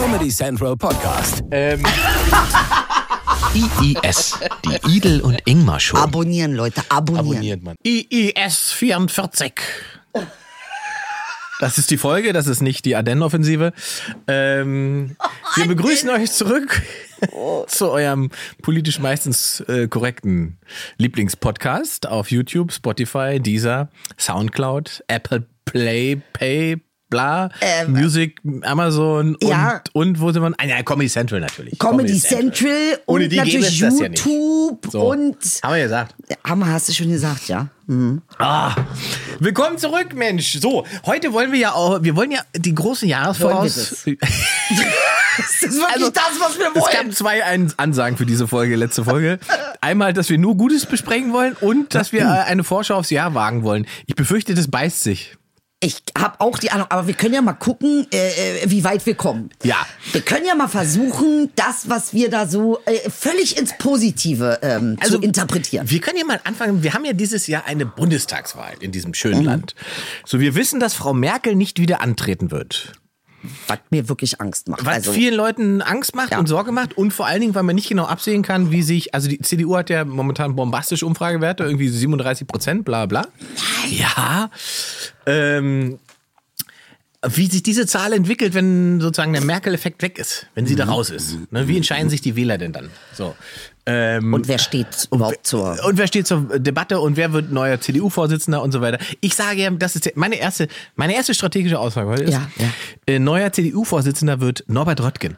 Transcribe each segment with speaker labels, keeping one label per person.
Speaker 1: Comedy Central Podcast.
Speaker 2: Ähm,
Speaker 3: IIS, die Idel und Ingmar Show.
Speaker 4: Abonnieren, Leute, abonnieren.
Speaker 2: abonniert man. IIS 44. Das ist die Folge, das ist nicht die Ardennen-Offensive. Ähm, wir begrüßen euch zurück zu eurem politisch meistens äh, korrekten Lieblingspodcast auf YouTube, Spotify, Deezer, Soundcloud, Apple Play, Pay, bla, Music, Amazon und,
Speaker 4: Ähm, ja.
Speaker 2: und wo sind wir? Ah, ja, Comedy Central natürlich.
Speaker 4: Comedy Central
Speaker 2: Ohne
Speaker 4: und
Speaker 2: die gäbe
Speaker 4: natürlich
Speaker 2: es das ja nicht.
Speaker 4: YouTube
Speaker 2: So.
Speaker 4: und
Speaker 2: Haben wir gesagt.
Speaker 4: Hammer, hast du schon gesagt, ja?
Speaker 2: Ah, willkommen zurück, Mensch. So, heute wollen wir ja auch, wir wollen ja die großen Jahresvoraus.
Speaker 4: Wollen Das ist wirklich das, was wir
Speaker 2: Also, Es gab zwei Ansagen für diese Folge, letzte Folge. Einmal, dass wir nur Gutes besprechen wollen und dass wir eine Vorschau aufs Jahr wagen wollen. Ich befürchte, das beißt sich.
Speaker 4: Ich habe auch die Ahnung, aber wir können ja mal gucken, äh, äh, wie weit wir kommen.
Speaker 2: Ja.
Speaker 4: Wir können ja mal versuchen, das, was wir da so äh, völlig ins Positive ähm, zu interpretieren.
Speaker 2: Wir können ja mal anfangen. Wir haben ja dieses Jahr eine Bundestagswahl in diesem
Speaker 4: Mhm.
Speaker 2: schönen Land. So, wir wissen, dass Frau Merkel nicht wieder antreten wird.
Speaker 4: Was mir wirklich Angst macht.
Speaker 2: Was
Speaker 4: also,
Speaker 2: vielen Leuten Angst macht
Speaker 4: Ja.
Speaker 2: und Sorge macht und vor allen Dingen, weil man nicht genau absehen kann, wie sich, also die CDU hat ja momentan bombastische Umfragewerte, irgendwie 37 Prozent, bla bla. Ja. Ähm, wie sich diese Zahl entwickelt, wenn sozusagen der Merkel-Effekt weg ist, wenn sie da
Speaker 4: Mhm.
Speaker 2: raus ist. Ne, wie entscheiden sich die Wähler denn dann? So. Ähm,
Speaker 4: und wer steht überhaupt zur.
Speaker 2: und wer steht zur Debatte und wer wird neuer CDU-Vorsitzender und so weiter. Ich sage ja, das ist meine erste, meine erste strategische Aussage heute ist,
Speaker 4: Ja, ja.
Speaker 2: Äh, neuer CDU-Vorsitzender wird Norbert Röttgen.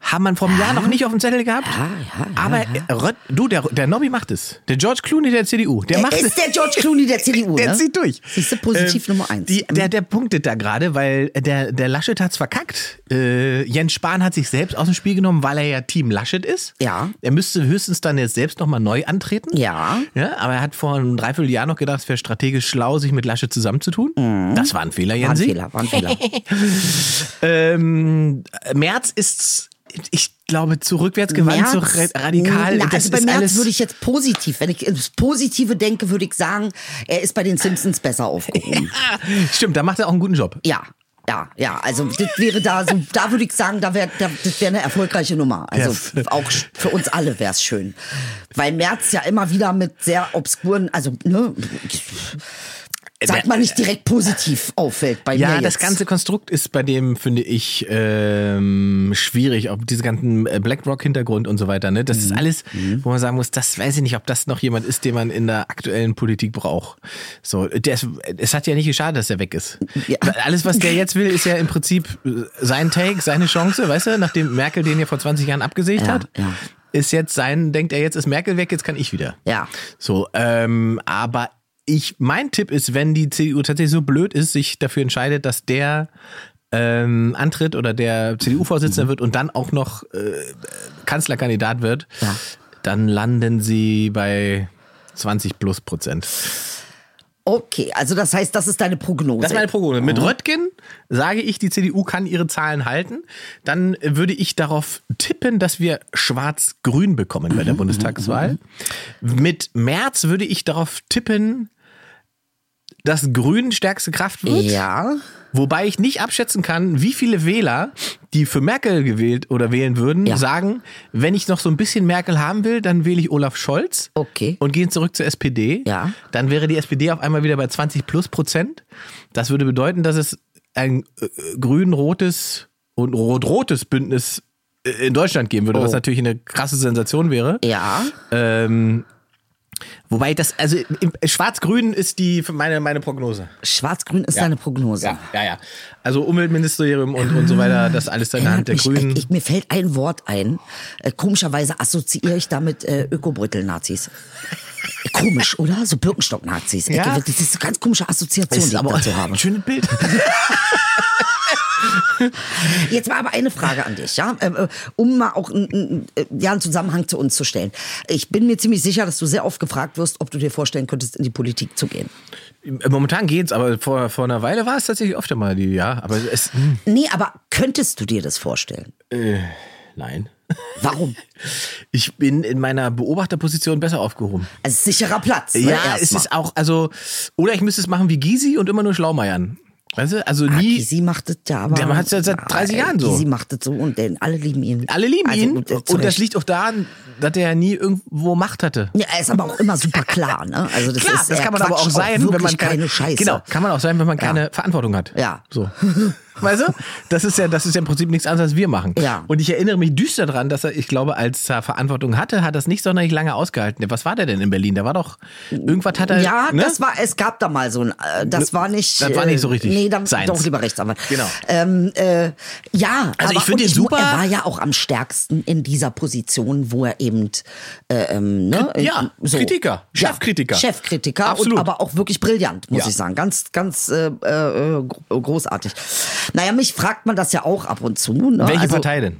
Speaker 2: Haben man vor einem Jahr noch nicht auf dem Zettel gehabt?
Speaker 4: Ja, ja, ja,
Speaker 2: Aber Rött, du, der, der Nobby macht es. Der George Clooney der CDU. Der macht es.
Speaker 4: ist der George Clooney der CDU,
Speaker 2: Der
Speaker 4: ne?
Speaker 2: zieht durch.
Speaker 4: Siehst du, positiv Nummer eins.
Speaker 2: Die, der, der punktet da gerade, weil der, der Laschet hat's verkackt. Äh, Jens Spahn hat sich selbst aus dem Spiel genommen, weil er ja Team Laschet ist.
Speaker 4: Ja.
Speaker 2: Er müsste höchstens dann jetzt selbst nochmal neu antreten.
Speaker 4: Ja.
Speaker 2: ja. Aber er hat vor einem Dreivierteljahr noch gedacht, es wäre strategisch schlau, sich mit Laschet zusammenzutun. Das war ein Fehler,
Speaker 4: Mhm. War ein
Speaker 2: Jensi.
Speaker 4: Fehler, war ein Fehler.
Speaker 2: Ähm, März ist, ich glaube, zu rückwärtsgewandt, zu ra- radikal.
Speaker 4: Na, also bei Merz würde ich jetzt positiv, wenn ich ins Positive denke, würde ich sagen, er ist bei den Simpsons besser aufgehoben.
Speaker 2: Stimmt, da macht er auch einen guten Job.
Speaker 4: ja. Ja, ja, also das wäre da so, da würde ich sagen, da wäre da, das wäre eine erfolgreiche Nummer. Also
Speaker 2: Ja.
Speaker 4: auch für uns alle wäre es schön. Weil Merz ja immer wieder mit sehr obskuren, also ne, sagt man nicht direkt positiv auffällt bei
Speaker 2: Ja,
Speaker 4: mir
Speaker 2: das
Speaker 4: jetzt.
Speaker 2: ganze Konstrukt ist bei dem, finde ich, ähm, schwierig. Ob diese ganzen äh, BlackRock-Hintergrund und so weiter. Ne? Das ist
Speaker 4: Mhm.
Speaker 2: alles, wo man sagen muss, das weiß ich nicht, ob das noch jemand ist, den man in der aktuellen Politik braucht. So, der ist, es hat ja nicht geschadet, dass er weg ist.
Speaker 4: Ja.
Speaker 2: Alles, was der jetzt will, ist ja im Prinzip äh, sein Take, seine Chance, weißt du, nachdem Merkel den ja vor 20 Jahren abgesägt
Speaker 4: Ja,
Speaker 2: hat.
Speaker 4: ja.
Speaker 2: Ist jetzt sein, denkt er, jetzt ist Merkel weg, jetzt kann ich wieder.
Speaker 4: Ja.
Speaker 2: So, ähm, aber ich, mein Tipp ist, wenn die CDU tatsächlich so blöd ist, sich dafür entscheidet, dass der ähm, antritt oder der CDU-Vorsitzender wird und dann auch noch äh, Kanzlerkandidat wird,
Speaker 4: Ja.
Speaker 2: dann landen sie bei 20 plus Prozent.
Speaker 4: Okay, also das heißt, das ist deine Prognose.
Speaker 2: Das ist meine Prognose. Mit Röttgen sage ich, die CDU kann ihre Zahlen halten. Dann würde ich darauf tippen, dass wir schwarz-grün bekommen bei der Bundestagswahl. Mit März würde ich darauf tippen, dass Grün stärkste Kraft wird.
Speaker 4: Ja.
Speaker 2: Wobei ich nicht abschätzen kann, wie viele Wähler, die für Merkel gewählt oder wählen würden,
Speaker 4: Ja.
Speaker 2: sagen, wenn ich noch so ein bisschen Merkel haben will, dann wähle ich Olaf Scholz
Speaker 4: Okay.
Speaker 2: und gehen zurück zur SPD.
Speaker 4: Ja.
Speaker 2: Dann wäre die SPD auf einmal wieder bei 20 plus Prozent. Das würde bedeuten, dass es ein äh, grün-rotes und rot-rotes Bündnis äh, in Deutschland geben würde, was
Speaker 4: Oh.
Speaker 2: natürlich eine krasse Sensation wäre.
Speaker 4: Ja.
Speaker 2: Ähm, wobei das, also Schwarz-Grün ist die meine, meine Prognose.
Speaker 4: Schwarz-Grün ist deine Prognose.
Speaker 2: Ja, ja, ja. Also Umweltministerium und, und so weiter, das alles in der Hand der
Speaker 4: mich-
Speaker 2: Grünen.
Speaker 4: Ich, mir fällt ein Wort ein. Äh, komischerweise assoziiere ich damit äh, Ökobrüttel-Nazis. Komisch, oder? So Birkenstock-Nazis.
Speaker 2: Ja.
Speaker 4: Das ist eine ganz komische Assoziation, die
Speaker 2: aber
Speaker 4: dazu habe.
Speaker 2: ein schönes Bild.
Speaker 4: Jetzt mal aber eine Frage an dich, ja, Ähm, äh, um mal auch einen, äh, ja, einen Zusammenhang zu uns zu stellen. Ich bin mir ziemlich sicher, dass du sehr oft gefragt wirst, ob du dir vorstellen könntest, in die Politik zu gehen.
Speaker 2: Momentan geht's, aber vor, vor einer Weile war es tatsächlich öfter mal die, ja. Aber es, hm,
Speaker 4: Nee, aber könntest du dir das vorstellen?
Speaker 2: Nein.
Speaker 4: Warum?
Speaker 2: Ich bin in meiner Beobachterposition besser aufgehoben.
Speaker 4: Also sicherer Platz. ne,
Speaker 2: Ja, es
Speaker 4: erstmal.
Speaker 2: ist auch, also, oder ich müsste es machen wie Gysi und immer nur Schlaumeiern. Weißt du, also
Speaker 4: Ah,
Speaker 2: nie.
Speaker 4: Gysi macht das ja aber.
Speaker 2: Der macht's ja seit 30 Jahren so.
Speaker 4: Gysi macht das so und denn alle lieben ihn.
Speaker 2: alle lieben
Speaker 4: Also,
Speaker 2: ihn.
Speaker 4: und,
Speaker 2: Und, das liegt auch daran, dass er ja nie irgendwo Macht hatte.
Speaker 4: Ja, er ist aber auch immer super klar, ne? Also das
Speaker 2: Klar,
Speaker 4: ist,
Speaker 2: das kann man aber auch sein, wenn
Speaker 4: wirklich
Speaker 2: man keine,
Speaker 4: keine Scheiße.
Speaker 2: Genau, kann man auch sein, wenn man keine Verantwortung hat.
Speaker 4: Ja.
Speaker 2: So. Weißt du? Das ist ja, das ist ja im Prinzip nichts anderes, als wir machen.
Speaker 4: Ja.
Speaker 2: Und ich erinnere mich düster daran, dass er, ich glaube, als er Verantwortung hatte, hat er es nicht sonderlich lange ausgehalten. Was war der denn in Berlin? Da war doch, irgendwas hat er,
Speaker 4: Ja,
Speaker 2: ne?
Speaker 4: das war, es gab da mal so ein, äh, das war nicht.
Speaker 2: Das war nicht so richtig
Speaker 4: äh, Nee, dann
Speaker 2: seins.
Speaker 4: doch lieber Rechtsanwalt.
Speaker 2: Genau.
Speaker 4: Ähm, äh, ja,
Speaker 2: Also ich
Speaker 4: aber-
Speaker 2: finde
Speaker 4: und
Speaker 2: ihn super.
Speaker 4: Er war ja auch am stärksten in dieser Position, wo er eben, äh, ähm, ne?
Speaker 2: Ja, Kritiker, Chefkritiker.
Speaker 4: Ja, Chefkritiker,
Speaker 2: Absolut.
Speaker 4: Und, aber auch wirklich brillant, muss
Speaker 2: Ja.
Speaker 4: ich sagen. Ganz, ganz äh, äh, gro- großartig. Naja, mich fragt man das ja auch ab und zu. Ne?
Speaker 2: Welche
Speaker 4: also,
Speaker 2: Partei denn?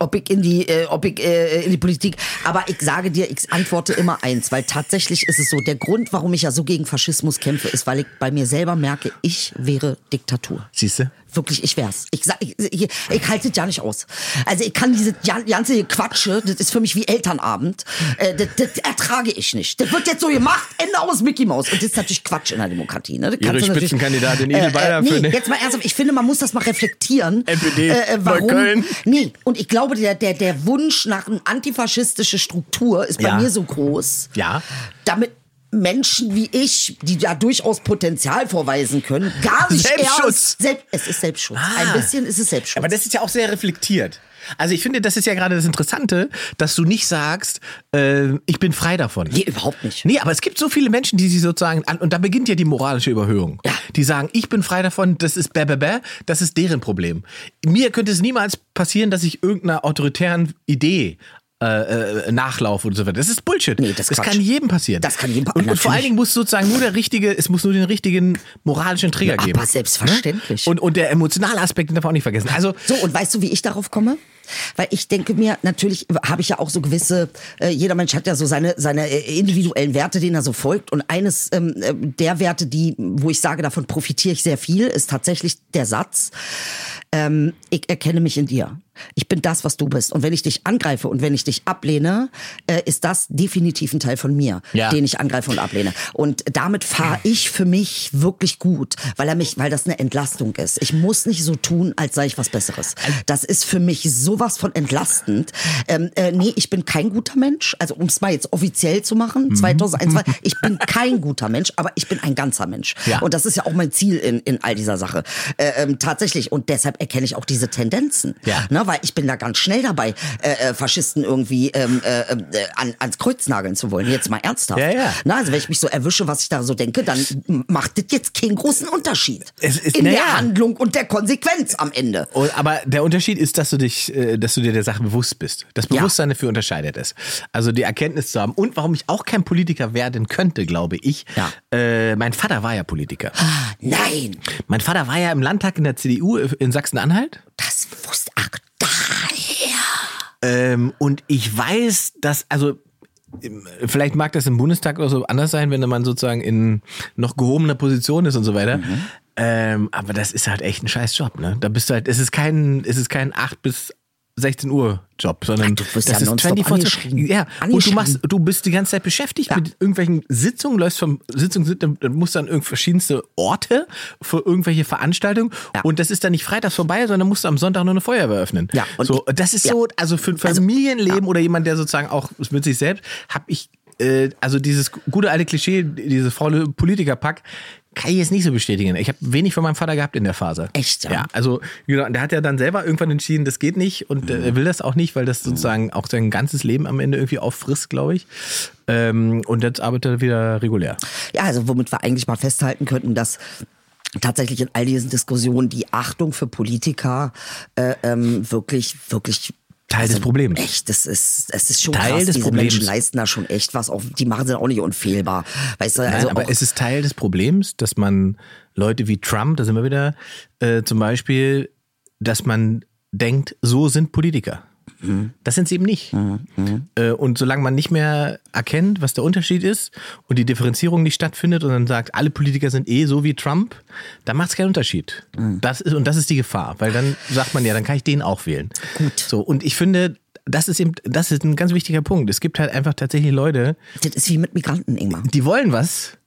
Speaker 4: ob ich in die, äh, ob ich äh, in die Politik. Aber ich sage dir, ich antworte immer eins, weil tatsächlich ist es so, der Grund, warum ich ja so gegen Faschismus kämpfe, ist, weil ich bei mir selber merke, ich wäre Diktatur.
Speaker 2: Siehst du?
Speaker 4: Wirklich, ich wär's. Ich, sag, ich, ich, ich halte es ja nicht aus. Also ich kann diese ganze Quatsche, das ist für mich wie Elternabend, äh, das, das ertrage ich nicht. Das wird jetzt so gemacht, Ende aus Mickey Mouse. Und das ist natürlich Quatsch in der Demokratie. Ne? Das
Speaker 2: Ihre Spitzenkandidatin Idel Beider
Speaker 4: nee,
Speaker 2: für eine-
Speaker 4: jetzt mal ernsthaft, ich finde, man muss das mal reflektieren.
Speaker 2: NPD,
Speaker 4: äh, warum,
Speaker 2: Neukölln.
Speaker 4: Nee, und ich glaube, der, der, der Wunsch nach einer antifaschistische Struktur ist bei
Speaker 2: Ja.
Speaker 4: mir so groß,
Speaker 2: Ja.
Speaker 4: damit Menschen wie ich, die da durchaus Potenzial vorweisen können, gar nicht
Speaker 2: Selbstschutz.
Speaker 4: erst... Selbst, es ist Selbstschutz.
Speaker 2: Ah.
Speaker 4: Ein bisschen ist es Selbstschutz.
Speaker 2: Aber das ist ja auch sehr reflektiert. Also ich finde, das ist ja gerade das Interessante, dass du nicht sagst, äh, ich bin frei davon.
Speaker 4: nee, überhaupt nicht.
Speaker 2: Nee, aber es gibt so viele Menschen, die sich sozusagen, an, und da beginnt ja die moralische Überhöhung.
Speaker 4: Ja.
Speaker 2: Die sagen, ich bin frei davon, das ist bäh, bäh, bäh, das ist deren Problem. Mir könnte es niemals passieren, dass ich irgendeiner autoritären Idee äh, äh, nachlaufe und so weiter. Das ist Bullshit.
Speaker 4: Nee, das
Speaker 2: das
Speaker 4: Quatsch.
Speaker 2: kann jedem passieren.
Speaker 4: Das kann jedem pa-
Speaker 2: und, und vor allen. Dingen muss sozusagen nur der richtige, es muss nur den richtigen moralischen Trigger
Speaker 4: Ja,
Speaker 2: geben.
Speaker 4: aber selbstverständlich.
Speaker 2: Und, und der emotionale Aspekt darf man auch nicht vergessen. Also
Speaker 4: So, und weißt du, wie ich darauf komme? Weil ich denke mir, natürlich habe ich ja auch so gewisse, äh, jeder Mensch hat ja so seine, seine äh, individuellen Werte, denen er so folgt. Und eines ähm, äh, der Werte, die, wo ich sage, davon profitiere ich sehr viel, ist tatsächlich der Satz, ähm, ich erkenne mich in dir. Ich bin das, was du bist. Und wenn ich dich angreife und wenn ich dich ablehne, äh, ist das definitiv ein Teil von mir,
Speaker 2: Ja.
Speaker 4: den ich angreife und ablehne. Und damit fahre ich für mich wirklich gut, weil er mich, weil das eine Entlastung ist. Ich muss nicht so tun, als sei ich was Besseres. Das ist für mich sowas von entlastend. Ähm, äh, nee, ich bin kein guter Mensch. Also um es mal jetzt offiziell zu
Speaker 2: Mhm.
Speaker 4: machen, 2021, ich bin kein guter Mensch, aber ich bin ein ganzer Mensch.
Speaker 2: Ja.
Speaker 4: Und das ist ja auch mein Ziel in, in all dieser Sache. Äh, ähm, tatsächlich. Und deshalb erkenne ich auch diese Tendenzen.
Speaker 2: Ja.
Speaker 4: Ne, weil ich bin da ganz schnell dabei, äh, äh, Faschisten irgendwie ähm, äh, äh, an, ans Kreuz nageln zu wollen. Jetzt mal ernsthaft.
Speaker 2: Ja, ja.
Speaker 4: Na, also wenn ich mich so erwische, was ich da so denke, dann macht das jetzt keinen großen Unterschied
Speaker 2: Es ist-
Speaker 4: in der
Speaker 2: ja.
Speaker 4: Handlung und der Konsequenz am Ende.
Speaker 2: Aber der Unterschied ist, dass du dich, dass du dir der Sache bewusst bist. Das
Speaker 4: Ja.
Speaker 2: Bewusstsein dafür unterscheidet es. Also die Erkenntnis zu haben. Und warum ich auch kein Politiker werden könnte, glaube ich.
Speaker 4: Ja.
Speaker 2: Äh, mein Vater war ja Politiker.
Speaker 4: Nein,
Speaker 2: Mein Vater war ja im Landtag in der CDU in Sachsen-Anhalt.
Speaker 4: das wusste ach daher.
Speaker 2: Ähm, und ich weiß, dass, also im- vielleicht mag das im Bundestag oder so anders sein, wenn man sozusagen in noch gehobener Position ist und so weiter.
Speaker 4: Mhm.
Speaker 2: Ähm, aber das ist halt echt ein scheiß Job, ne? Da bist du halt, es ist kein, es ist kein 8 bis 16 Uhr Job, sondern
Speaker 4: Ach, du wirst
Speaker 2: das
Speaker 4: ja
Speaker 2: ist
Speaker 4: nonstop
Speaker 2: 24
Speaker 4: angeschrien.
Speaker 2: Ja, und du machst, du bist die ganze Zeit beschäftigt
Speaker 4: Ja.
Speaker 2: mit irgendwelchen Sitzungen, läufst vom Sitzung, dann dann musst du an irgend verschiedenste Orte für irgendwelche Veranstaltungen
Speaker 4: Ja.
Speaker 2: und das ist dann nicht freitags vorbei, sondern musst du am Sonntag nur eine Feuerwehr öffnen.
Speaker 4: Ja, und
Speaker 2: so, das ist
Speaker 4: ja.
Speaker 2: so, also für ein Familienleben oder jemand, der sozusagen auch mit sich selbst, habe ich, äh, also dieses gute alte Klischee, dieses faule Politikerpack, kann ich jetzt nicht so bestätigen. Ich habe wenig von meinem Vater gehabt in der Phase.
Speaker 4: Echt, ja?
Speaker 2: Ja, also genau, der hat ja dann selber irgendwann entschieden, das geht nicht und äh, er will das auch nicht, weil das sozusagen auch sein ganzes Leben am Ende irgendwie auffrisst, glaube ich. Ähm, und jetzt arbeitet er wieder regulär.
Speaker 4: Ja, also womit wir eigentlich mal festhalten könnten, dass tatsächlich in all diesen Diskussionen die Achtung für Politiker äh, ähm, wirklich, wirklich
Speaker 2: Teil des Problems.
Speaker 4: Echt, das ist, es ist schon
Speaker 2: Teil
Speaker 4: krass.
Speaker 2: des
Speaker 4: Diese
Speaker 2: Problems.
Speaker 4: Menschen leisten da schon echt was. Auch, die machen sie auch nicht unfehlbar. Weißt du,
Speaker 2: Nein,
Speaker 4: also
Speaker 2: aber es ist Teil des Problems, dass man Leute wie Trump, da sind wir wieder, äh, zum Beispiel, dass man denkt, so sind Politiker. Das sind sie eben nicht. Äh, und solange man nicht mehr erkennt, was der Unterschied ist und die Differenzierung nicht stattfindet und dann sagt, alle Politiker sind eh so wie Trump, dann macht es keinen Unterschied. Das ist, und das ist die Gefahr, weil dann sagt man ja, dann kann ich den auch wählen.
Speaker 4: Gut.
Speaker 2: So, und ich finde, das ist eben, das ist ein ganz wichtiger Punkt. Es gibt halt einfach tatsächlich Leute,
Speaker 4: das ist wie mit Migranten, Ingmar.
Speaker 2: die wollen was,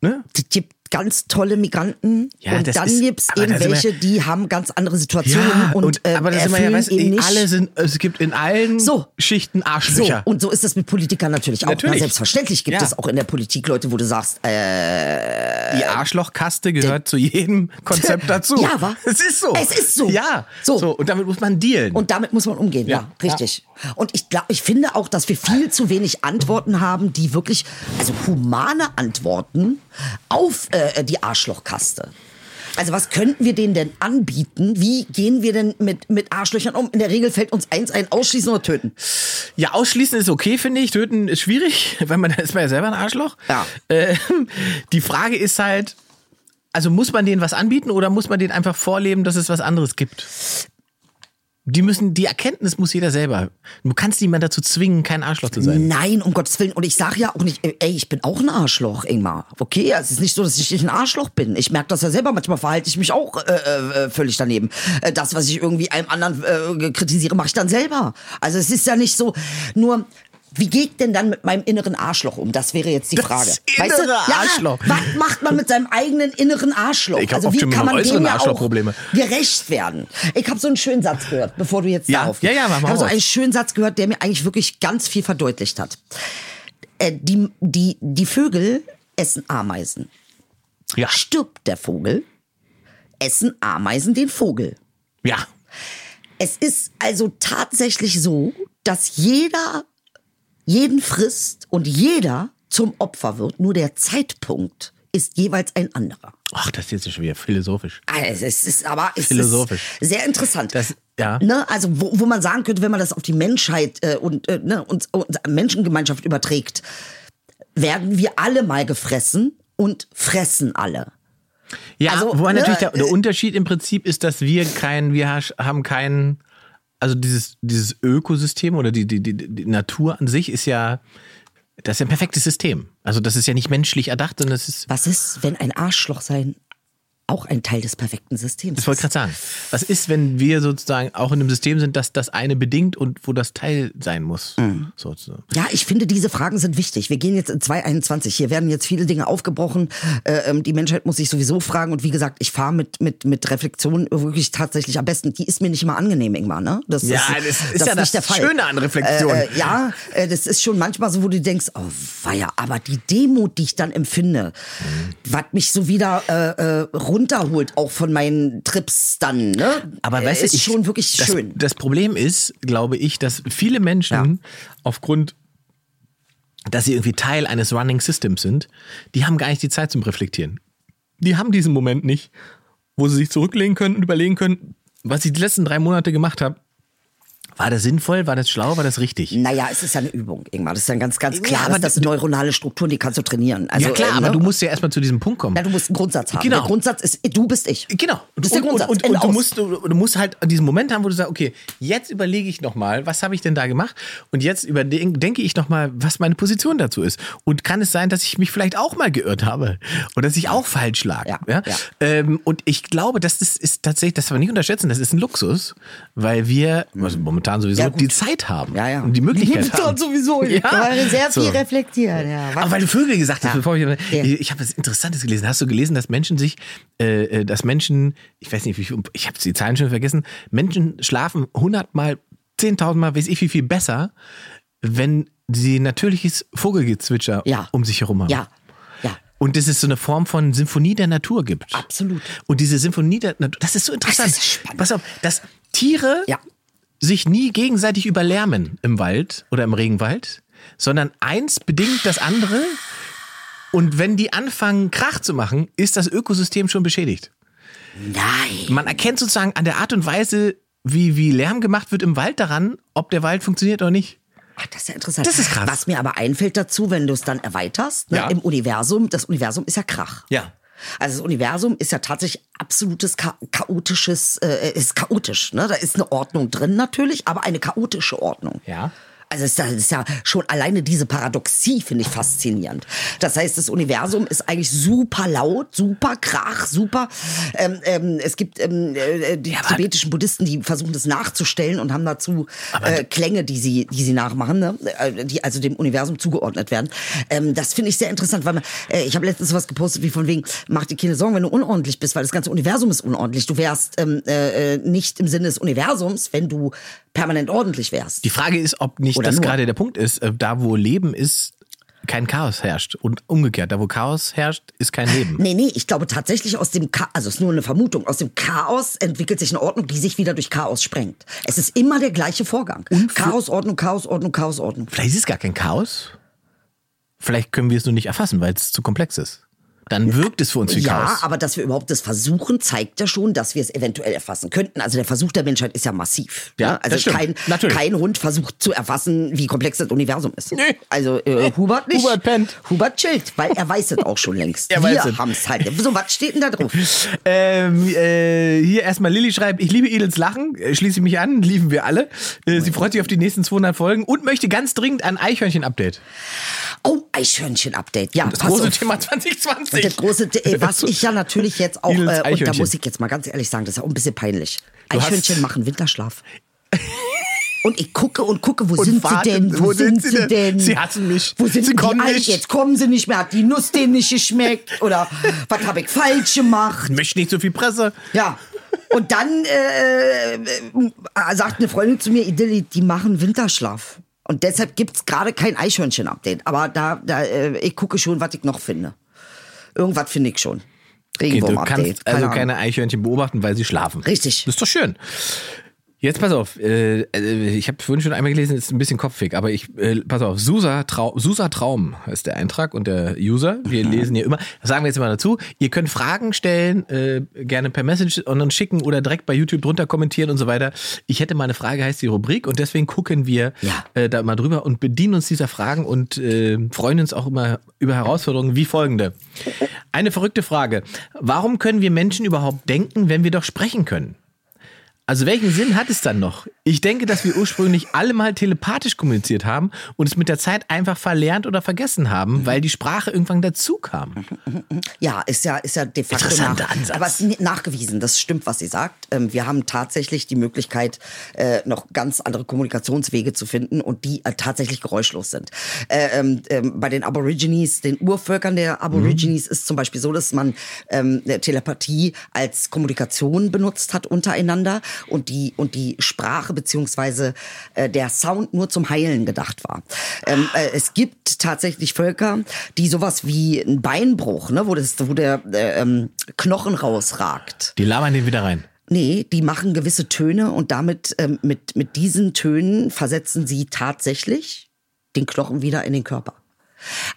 Speaker 2: ne?
Speaker 4: Es gibt ganz tolle Migranten
Speaker 2: Ja,
Speaker 4: und
Speaker 2: das
Speaker 4: dann gibt's
Speaker 2: aber
Speaker 4: eben
Speaker 2: sind wir-
Speaker 4: welche, die haben ganz andere Situationen und, äh,
Speaker 2: aber da sind wir ja,
Speaker 4: erfüllen
Speaker 2: weißt,
Speaker 4: eben nicht.
Speaker 2: alle sind, es gibt in allen
Speaker 4: So.
Speaker 2: Schichten
Speaker 4: so,
Speaker 2: Arschlöcher.
Speaker 4: und so ist das mit Politikern natürlich auch.
Speaker 2: Natürlich.
Speaker 4: Na, selbstverständlich gibt
Speaker 2: Ja.
Speaker 4: es auch in der Politik Leute, wo du sagst, äh,
Speaker 2: die Arschlochkaste gehört zu jedem Konzept dazu.
Speaker 4: Ja, wa?
Speaker 2: Es ist so.
Speaker 4: Es ist so.
Speaker 2: Ja.
Speaker 4: So.
Speaker 2: so. Und damit muss man dealen.
Speaker 4: Und damit muss man umgehen, ja,
Speaker 2: Ja.
Speaker 4: richtig. Und ich glaube, ich finde auch, dass wir viel zu wenig Antworten haben, die wirklich, also humane Antworten auf äh, die Arschlochkaste. Also was könnten wir denen denn anbieten? Wie gehen wir denn mit, mit Arschlöchern um? In der Regel fällt uns eins ein, ausschließen oder töten.
Speaker 2: Ja, ausschließen ist okay, finde ich. Töten ist schwierig, weil man ist man ja selber ein Arschloch.
Speaker 4: Ja.
Speaker 2: Ähm, die Frage ist halt, also muss man denen was anbieten oder muss man denen einfach vorleben, dass es was anderes gibt? Die müssen, die Erkenntnis muss jeder selber. Du kannst niemand dazu zwingen, kein Arschloch zu sein.
Speaker 4: Nein, um Gottes Willen. Und ich sage ja auch nicht, ey, ich bin auch ein Arschloch, Ingmar. Okay, es ist nicht so, dass ich nicht ein Arschloch bin. Ich merke das ja selber. Manchmal verhalte ich mich auch äh, äh, völlig daneben. Äh, das, was ich irgendwie einem anderen äh, kritisiere, mache ich dann selber. Also es ist ja nicht so. Nur, wie geht denn dann mit meinem inneren Arschloch um? Das wäre jetzt die
Speaker 2: Das
Speaker 4: Frage.
Speaker 2: innere
Speaker 4: Ja,
Speaker 2: Arschloch.
Speaker 4: was macht man mit seinem eigenen inneren Arschloch?
Speaker 2: Ich
Speaker 4: also wie kann man dem ja auch gerecht werden? Ich habe so einen schönen Satz gehört, bevor du jetzt
Speaker 2: Ja,
Speaker 4: darauf
Speaker 2: ja, ja, mach mal
Speaker 4: Ich habe so einen schönen Satz gehört, der mir eigentlich wirklich ganz viel verdeutlicht hat. Äh, die, die, die Vögel essen Ameisen.
Speaker 2: Ja.
Speaker 4: Stirbt der Vogel, essen Ameisen den Vogel.
Speaker 2: Ja.
Speaker 4: Es ist also tatsächlich so, dass jeder jeden frisst und jeder zum Opfer wird. Nur der Zeitpunkt ist jeweils ein anderer.
Speaker 2: Ach, das ist jetzt schon wieder philosophisch.
Speaker 4: Also es ist aber es
Speaker 2: Philosophisch.
Speaker 4: ist sehr interessant.
Speaker 2: Das- ja.
Speaker 4: Ne, also wo, wo man sagen könnte, wenn man das auf die Menschheit äh, und äh, ne, uns, uns Menschengemeinschaft überträgt, werden wir alle mal gefressen und fressen alle.
Speaker 2: Ja,
Speaker 4: Also,
Speaker 2: wobei
Speaker 4: ne,
Speaker 2: natürlich der, der
Speaker 4: äh,
Speaker 2: Unterschied im Prinzip ist, dass wir kein, wir haben kein, also dieses, dieses Ökosystem oder die, die, die, die Natur an sich ist ja, das ist ja ein perfektes System. Also das ist ja nicht menschlich erdacht, sondern es ist,
Speaker 4: Was ist, wenn ein Arschloch sein auch ein Teil des perfekten Systems
Speaker 2: das wollte ich
Speaker 4: ist?
Speaker 2: gerade sagen. Was ist, wenn wir sozusagen auch in einem System sind, dass das eine bedingt und wo das Teil sein muss?
Speaker 4: Mhm.
Speaker 2: Sozusagen.
Speaker 4: Ja, ich finde, diese Fragen sind wichtig. Wir gehen jetzt in 2021. Hier werden jetzt viele Dinge aufgebrochen. Äh, ähm, die Menschheit muss sich sowieso fragen. Und wie gesagt, ich fahre mit, mit, mit Reflexion wirklich tatsächlich am besten. Die ist mir nicht immer angenehm, Ingmar. Ne? Das
Speaker 2: Ja, das ist ja das Schöne an Reflexion.
Speaker 4: Äh, äh, ja, äh, das ist schon manchmal so, wo du denkst, oh weia, aber die Demut, die ich dann empfinde, was mich so wieder äh, äh, runterholt, auch von meinen Trips dann, ne?
Speaker 2: Aber
Speaker 4: äh,
Speaker 2: weißt du,
Speaker 4: ist
Speaker 2: ich-
Speaker 4: schon wirklich
Speaker 2: das,
Speaker 4: schön.
Speaker 2: Das Problem ist, glaube ich, dass viele Menschen
Speaker 4: Ja.
Speaker 2: aufgrund, dass sie irgendwie Teil eines Running Systems sind, die haben gar nicht die Zeit zum Reflektieren. Die haben diesen Moment nicht, wo sie sich zurücklegen können und überlegen können, was ich die letzten drei Monate gemacht habe. War das sinnvoll? War das schlau? War das richtig?
Speaker 4: Naja, es ist ja eine Übung, Ingmar. Das ist ja ganz, ganz
Speaker 2: Ja,
Speaker 4: klar.
Speaker 2: aber
Speaker 4: dass das sind neuronale Strukturen, die kannst du trainieren. Also,
Speaker 2: ja klar,
Speaker 4: äh,
Speaker 2: aber
Speaker 4: ne?
Speaker 2: du musst ja erstmal zu diesem Punkt kommen.
Speaker 4: Na, du musst einen Grundsatz haben.
Speaker 2: Genau.
Speaker 4: Der Grundsatz ist, du bist ich.
Speaker 2: Genau.
Speaker 4: Du bist der Grundsatz.
Speaker 2: Und, und, und du, musst, du, du musst halt diesen Moment haben, wo du sagst, okay, jetzt überlege ich nochmal, was habe ich denn da gemacht? Und jetzt überdenke denke ich nochmal, was meine Position dazu ist. Und kann es sein, dass ich mich vielleicht auch mal geirrt habe? Oder dass ich auch falsch lag?
Speaker 4: Ja, ja.
Speaker 2: Ähm, und ich glaube, das ist, ist tatsächlich, das darf man nicht unterschätzen, das ist ein Luxus, weil wir also momentan sowieso
Speaker 4: Ja,
Speaker 2: die Zeit haben.
Speaker 4: Ja, ja.
Speaker 2: Und die Möglichkeit haben.
Speaker 4: Sowieso.
Speaker 2: Ja.
Speaker 4: Man sehr viel
Speaker 2: So.
Speaker 4: reflektieren. Ja.
Speaker 2: Aber weil du Vögel gesagt hast,
Speaker 4: Ja.
Speaker 2: bevor ich, ich, ich habe was Interessantes gelesen. Hast du gelesen, dass Menschen sich, äh, äh, dass Menschen, ich weiß nicht, wie viel, ich habe die Zahlen schon vergessen, Menschen schlafen 100 mal, 10.000 mal, weiß ich wie viel besser, wenn sie natürliches Vogelgezwitscher
Speaker 4: Ja.
Speaker 2: um sich herum haben.
Speaker 4: Ja.
Speaker 2: Und dass es so eine Form von Symphonie der Natur gibt.
Speaker 4: Absolut.
Speaker 2: Und diese Symphonie der Natur, das ist so interessant.
Speaker 4: ist spannend.
Speaker 2: Pass auf, dass Tiere
Speaker 4: Ja.
Speaker 2: Sich nie gegenseitig überlärmen im Wald oder im Regenwald, sondern eins bedingt das andere. Und wenn die anfangen, Krach zu machen, ist das Ökosystem schon beschädigt.
Speaker 4: Nein.
Speaker 2: Man erkennt sozusagen an der Art und Weise, wie, wie Lärm gemacht wird im Wald daran, ob der Wald funktioniert oder nicht.
Speaker 4: Ach, das ist ja interessant.
Speaker 2: Das ist krass.
Speaker 4: Was mir aber einfällt dazu, wenn du es dann erweiterst, ne,
Speaker 2: Ja.
Speaker 4: im Universum, das Universum ist ja Krach.
Speaker 2: Ja.
Speaker 4: Also das Universum ist ja tatsächlich absolutes cha chaotisches, äh, ist chaotisch. Ne? Da ist eine Ordnung drin natürlich, aber eine chaotische Ordnung.
Speaker 2: Ja.
Speaker 4: Also es ist, ja, ja schon alleine diese Paradoxie finde ich faszinierend. Das heißt, das Universum ist eigentlich super laut, super krach, super. Ähm, ähm, es gibt ähm, äh, die tibetischen Buddhisten, die versuchen das nachzustellen und haben dazu äh, Klänge, die sie, die sie nachmachen, ne? Äh, die also dem Universum zugeordnet werden. Ähm, das finde ich sehr interessant, weil man, äh, ich habe letztens was gepostet, wie von wegen, mach dir keine Sorgen, wenn du unordentlich bist, weil das ganze Universum ist unordentlich. Du wärst ähm, äh, äh, nicht im Sinne des Universums, wenn du permanent ordentlich wärst.
Speaker 2: Die Frage ist, ob nicht
Speaker 4: Oder
Speaker 2: das
Speaker 4: nur.
Speaker 2: gerade der Punkt ist, äh, da wo Leben ist, kein Chaos herrscht. Und umgekehrt, da wo Chaos herrscht, ist kein Leben.
Speaker 4: Nee, nee, ich glaube tatsächlich aus dem Chaos, also es ist nur eine Vermutung, aus dem Chaos entwickelt sich eine Ordnung, die sich wieder durch Chaos sprengt. Es ist immer der gleiche Vorgang. Chaos, Ordnung, Chaos, Ordnung, Chaos, Ordnung.
Speaker 2: Vielleicht ist es gar kein Chaos. Vielleicht können wir es nur nicht erfassen, weil es zu komplex ist. Dann wirkt es für uns wie
Speaker 4: Ja,
Speaker 2: Chaos.
Speaker 4: aber dass wir überhaupt das versuchen, zeigt ja schon, dass wir es eventuell erfassen könnten. Also der Versuch der Menschheit ist ja massiv.
Speaker 2: Ja,
Speaker 4: ne? also kein,
Speaker 2: Natürlich.
Speaker 4: kein Hund versucht zu erfassen, wie komplex das Universum ist.
Speaker 2: Nee.
Speaker 4: Also äh, Hubert nicht.
Speaker 2: Hubert pennt.
Speaker 4: Hubert chillt, weil er weiß es auch schon längst.
Speaker 2: Er
Speaker 4: wir haben es halt. So, was steht denn da drauf?
Speaker 2: Ähm, äh, hier erstmal Lilly schreibt, ich liebe Edels Lachen, äh, schließe ich mich an, lieben wir alle. Äh, sie freut sich auf die nächsten 200 Folgen und möchte ganz dringend ein Eichhörnchen-Update.
Speaker 4: Oh, Eichhörnchen-Update. Ja,
Speaker 2: Das große
Speaker 4: auf.
Speaker 2: Thema
Speaker 4: Und
Speaker 2: 2020.
Speaker 4: das große, äh, was ich ja natürlich jetzt auch, äh, und da muss ich jetzt mal ganz ehrlich sagen, das ist auch ein bisschen peinlich. Eichhörnchen machen Winterschlaf. Und ich gucke und gucke, wo
Speaker 2: Und
Speaker 4: sind
Speaker 2: warten,
Speaker 4: sie denn? Wo, sind, sie denn?
Speaker 2: Sie hassen mich.
Speaker 4: Wo sind
Speaker 2: Sie kommen nicht.
Speaker 4: Jetzt kommen sie nicht mehr. Hat die Nuss denen nicht geschmeckt? Oder was habe ich falsch gemacht?
Speaker 2: Möchte nicht so viel Presse.
Speaker 4: Ja. Und dann äh, äh, sagt eine Freundin zu mir, Idilli, die machen Winterschlaf. Und deshalb gibt's gerade kein Eichhörnchen-Update. Aber da, da äh, ich gucke schon, was ich noch finde. Irgendwas finde ich schon.
Speaker 2: Okay, du kannst also
Speaker 4: Ahnung.
Speaker 2: keine Eichhörnchen beobachten, weil sie schlafen.
Speaker 4: Richtig.
Speaker 2: Das ist doch schön. Jetzt pass auf, äh, äh, ich habe vorhin schon einmal gelesen, ist ein bisschen kopfig, aber ich äh, pass auf, Susa, Trau Susa Traum ist der Eintrag und der User. Wir lesen hier immer, sagen wir jetzt immer dazu. Ihr könnt Fragen stellen, äh, gerne per Message und uns schicken oder direkt bei YouTube drunter kommentieren und so weiter. Ich hätte mal eine Frage, heißt die Rubrik und deswegen gucken wir
Speaker 4: Ja.
Speaker 2: äh, da mal drüber und bedienen uns dieser Fragen und äh, freuen uns auch immer über Herausforderungen wie folgende. Eine verrückte Frage. Warum können wir Menschen überhaupt denken, wenn wir doch sprechen können? Also welchen Sinn hat es dann noch? Ich denke, dass wir ursprünglich alle mal telepathisch kommuniziert haben und es mit der Zeit einfach verlernt oder vergessen haben, weil die Sprache irgendwann dazu kam.
Speaker 4: Ja, ist ja, ist ja de facto
Speaker 2: Interessanter
Speaker 4: nach,
Speaker 2: Ansatz.
Speaker 4: aber es ist nachgewiesen. Das stimmt, was sie sagt. Ähm, wir haben tatsächlich die Möglichkeit, äh, noch ganz andere Kommunikationswege zu finden und die äh, tatsächlich geräuschlos sind. Äh, ähm, ähm, bei den Aborigines, den Urvölkern der Aborigines, ist zum Beispiel so, dass man Telepathie als Kommunikation benutzt hat untereinander und die und die Sprache beziehungsweise äh, der Sound nur zum Heilen gedacht war. Ähm, äh, es gibt tatsächlich Völker, die sowas wie ein Beinbruch, ne, wo das, wo der äh, ähm, Knochen rausragt.
Speaker 2: Die labern den wieder rein.
Speaker 4: Nee, die machen gewisse Töne und damit ähm, mit mit diesen Tönen versetzen sie tatsächlich den Knochen wieder in den Körper.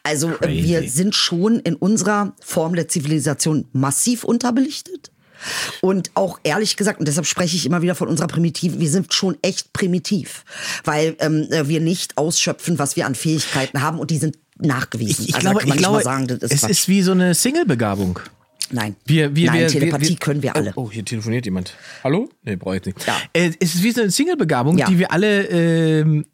Speaker 4: Also äh,
Speaker 2: Crazy.
Speaker 4: wir sind schon in unserer Form der Zivilisation massiv unterbelichtet. Und auch ehrlich gesagt, und deshalb spreche ich immer wieder von unserer Primitiven, wir sind schon echt primitiv, weil ähm, äh, wir nicht ausschöpfen, was wir an Fähigkeiten haben und die sind nachgewiesen.
Speaker 2: Ich, ich
Speaker 4: Also
Speaker 2: glaube,
Speaker 4: kann man
Speaker 2: ich glaube
Speaker 4: sagen, das ist
Speaker 2: es ist wie so eine Single-Begabung.
Speaker 4: Nein,
Speaker 2: Wir, wir,
Speaker 4: Nein
Speaker 2: wir,
Speaker 4: Telepathie können wir alle.
Speaker 2: Oh, oh, hier telefoniert jemand. Hallo? Nee, brauche ich nicht.
Speaker 4: Ja.
Speaker 2: Äh, es ist wie so eine Single-Begabung,
Speaker 4: Ja.
Speaker 2: die wir alle ähm,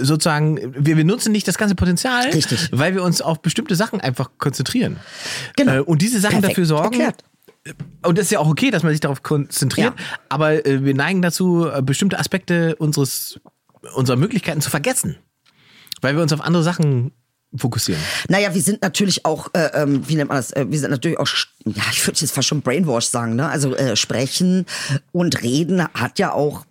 Speaker 2: sozusagen, wir, wir nutzen nicht das ganze Potenzial,
Speaker 4: Richtig.
Speaker 2: weil wir uns auf bestimmte Sachen einfach konzentrieren.
Speaker 4: Genau.
Speaker 2: Äh, und diese Sachen
Speaker 4: Perfekt
Speaker 2: dafür sorgen.
Speaker 4: erklärt.
Speaker 2: Und das ist ja auch okay, dass man sich darauf konzentriert,
Speaker 4: Ja.
Speaker 2: aber äh, wir neigen dazu, äh, bestimmte Aspekte unseres, unserer Möglichkeiten zu vergessen. Weil wir uns auf andere Sachen fokussieren.
Speaker 4: Naja, wir sind natürlich auch, äh, ähm, wie nennt man das? Äh, wir sind natürlich auch, ja, ich würde jetzt fast schon Brainwash sagen, ne? Also äh, sprechen und reden hat ja auch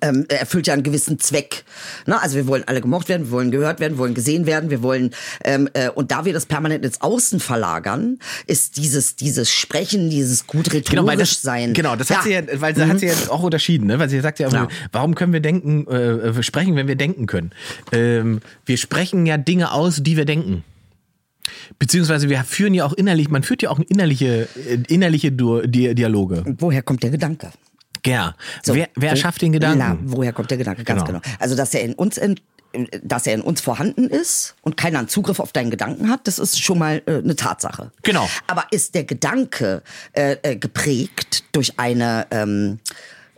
Speaker 4: ähm, erfüllt ja einen gewissen Zweck. Ne? Also wir wollen alle gemocht werden, wir wollen gehört werden, wir wollen gesehen werden, wir wollen ähm, äh, und da wir das permanent ins Außen verlagern, ist dieses dieses Sprechen, dieses gut rhetorisch
Speaker 2: Genau, das,
Speaker 4: sein.
Speaker 2: Genau, das hat sie ja, weil sie hat sie ja auch unterschieden, ne? Weil sie sagt ja,
Speaker 4: Ja.
Speaker 2: warum können wir denken, äh, wir sprechen, wenn wir denken können? Ähm, wir sprechen ja Dinge aus, die wir denken. Beziehungsweise wir führen ja auch innerlich, man führt ja auch innerliche, äh, innerliche Dialoge.
Speaker 4: Woher kommt der Gedanke?
Speaker 2: Ja.
Speaker 4: So,
Speaker 2: wer wer
Speaker 4: wo-
Speaker 2: schafft den Gedanken?
Speaker 4: Na, woher kommt der Gedanke? Ganz
Speaker 2: Genau.
Speaker 4: genau. Also, dass er in uns, in, dass er in uns vorhanden ist und keiner einen Zugriff auf deinen Gedanken hat, das ist schon mal äh, eine Tatsache.
Speaker 2: Genau.
Speaker 4: Aber ist der Gedanke äh, äh, geprägt durch eine ähm,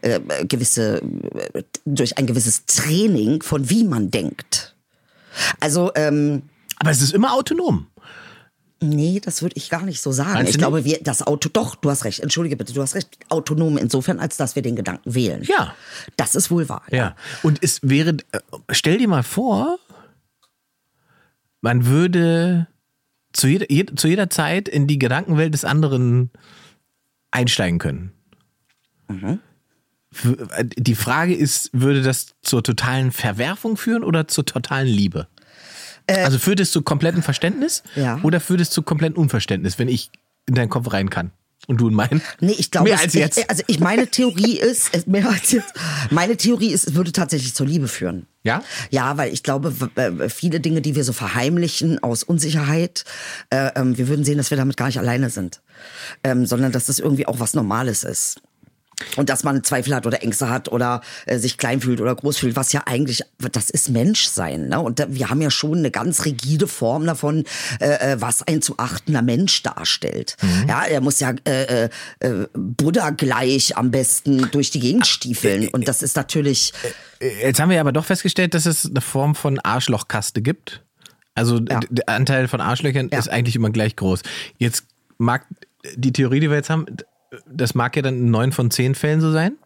Speaker 4: äh, gewisse, äh, durch ein gewisses Training von wie man denkt. Also, ähm,
Speaker 2: Aber es ist immer autonom.
Speaker 4: Nee, das würde ich gar nicht so sagen.
Speaker 2: Meinst
Speaker 4: ich glaube, wir, das Auto, doch, du hast recht, entschuldige bitte, du hast recht, autonom insofern, als dass wir den Gedanken wählen.
Speaker 2: Ja.
Speaker 4: Das ist wohl wahr.
Speaker 2: Ja. Und es wäre, äh, stell dir mal vor, man würde zu jeder, jed, zu jeder Zeit in die Gedankenwelt des anderen einsteigen können. W- äh, Die Frage ist, würde das zur totalen Verwerfung führen oder zur totalen Liebe? Also führt es zu komplettem Verständnis
Speaker 4: Ja.
Speaker 2: oder führt es zu komplettem Unverständnis, wenn ich in deinen Kopf rein kann und du in meinen?
Speaker 4: Nee, ich glaube,
Speaker 2: mehr als jetzt.
Speaker 4: Ich, also ich meine Theorie ist, es- mehr als jetzt, meine Theorie ist, es würde tatsächlich zur Liebe führen.
Speaker 2: Ja?
Speaker 4: Ja, weil ich glaube, äh, viele Dinge, die wir so verheimlichen aus Unsicherheit, äh, ähm, wir würden sehen, dass wir damit gar nicht alleine sind, ähm, sondern dass das irgendwie auch was Normales ist. Und dass man Zweifel hat oder Ängste hat oder äh, sich klein fühlt oder groß fühlt, was ja eigentlich, das ist Menschsein. Ne? Und da, wir haben ja schon eine ganz rigide Form davon, äh, äh, was ein zu achtender Mensch darstellt. Ja, er muss ja äh, äh, äh, Buddha gleich am besten durch die Gegend stiefeln. Und das ist natürlich,
Speaker 2: Jetzt haben wir aber doch festgestellt, dass es eine Form von Arschlochkaste gibt. Also
Speaker 4: Ja.
Speaker 2: der Anteil von Arschlöchern
Speaker 4: Ja.
Speaker 2: ist eigentlich immer gleich groß. Jetzt mag die Theorie, die wir jetzt haben, das mag ja dann in neun von zehn Fällen so sein.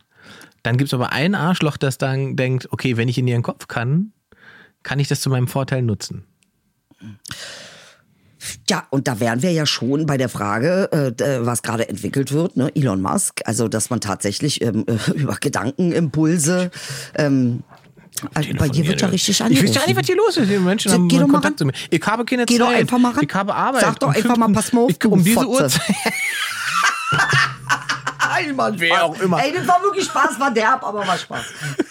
Speaker 2: Dann gibt es aber ein Arschloch, das dann denkt, okay, wenn ich in ihren Kopf kann, kann ich das zu meinem Vorteil nutzen.
Speaker 4: ja, und da wären wir ja schon bei der Frage, äh, d- was gerade entwickelt wird, ne? Elon Musk, also dass man tatsächlich ähm, äh, über Gedankenimpulse ähm, also bei dir wird ja richtig
Speaker 2: Ich
Speaker 4: angerufen.
Speaker 2: weiß ja nicht, was hier los ist. Die Menschen haben
Speaker 4: geh doch mal
Speaker 2: Kontakt
Speaker 4: ran.
Speaker 2: zu mir. Ich habe keine
Speaker 4: Geh
Speaker 2: Zeit.
Speaker 4: doch einfach mal ran.
Speaker 2: Ich habe Arbeit.
Speaker 4: Sag doch
Speaker 2: Um
Speaker 4: einfach mal, pass mal auf,
Speaker 2: ich, Um diese
Speaker 4: Fotze.
Speaker 2: Uhrzeit.
Speaker 4: Einmal
Speaker 2: Wer auch immer.
Speaker 4: Ey, das war wirklich Spaß, war derb, aber war Spaß.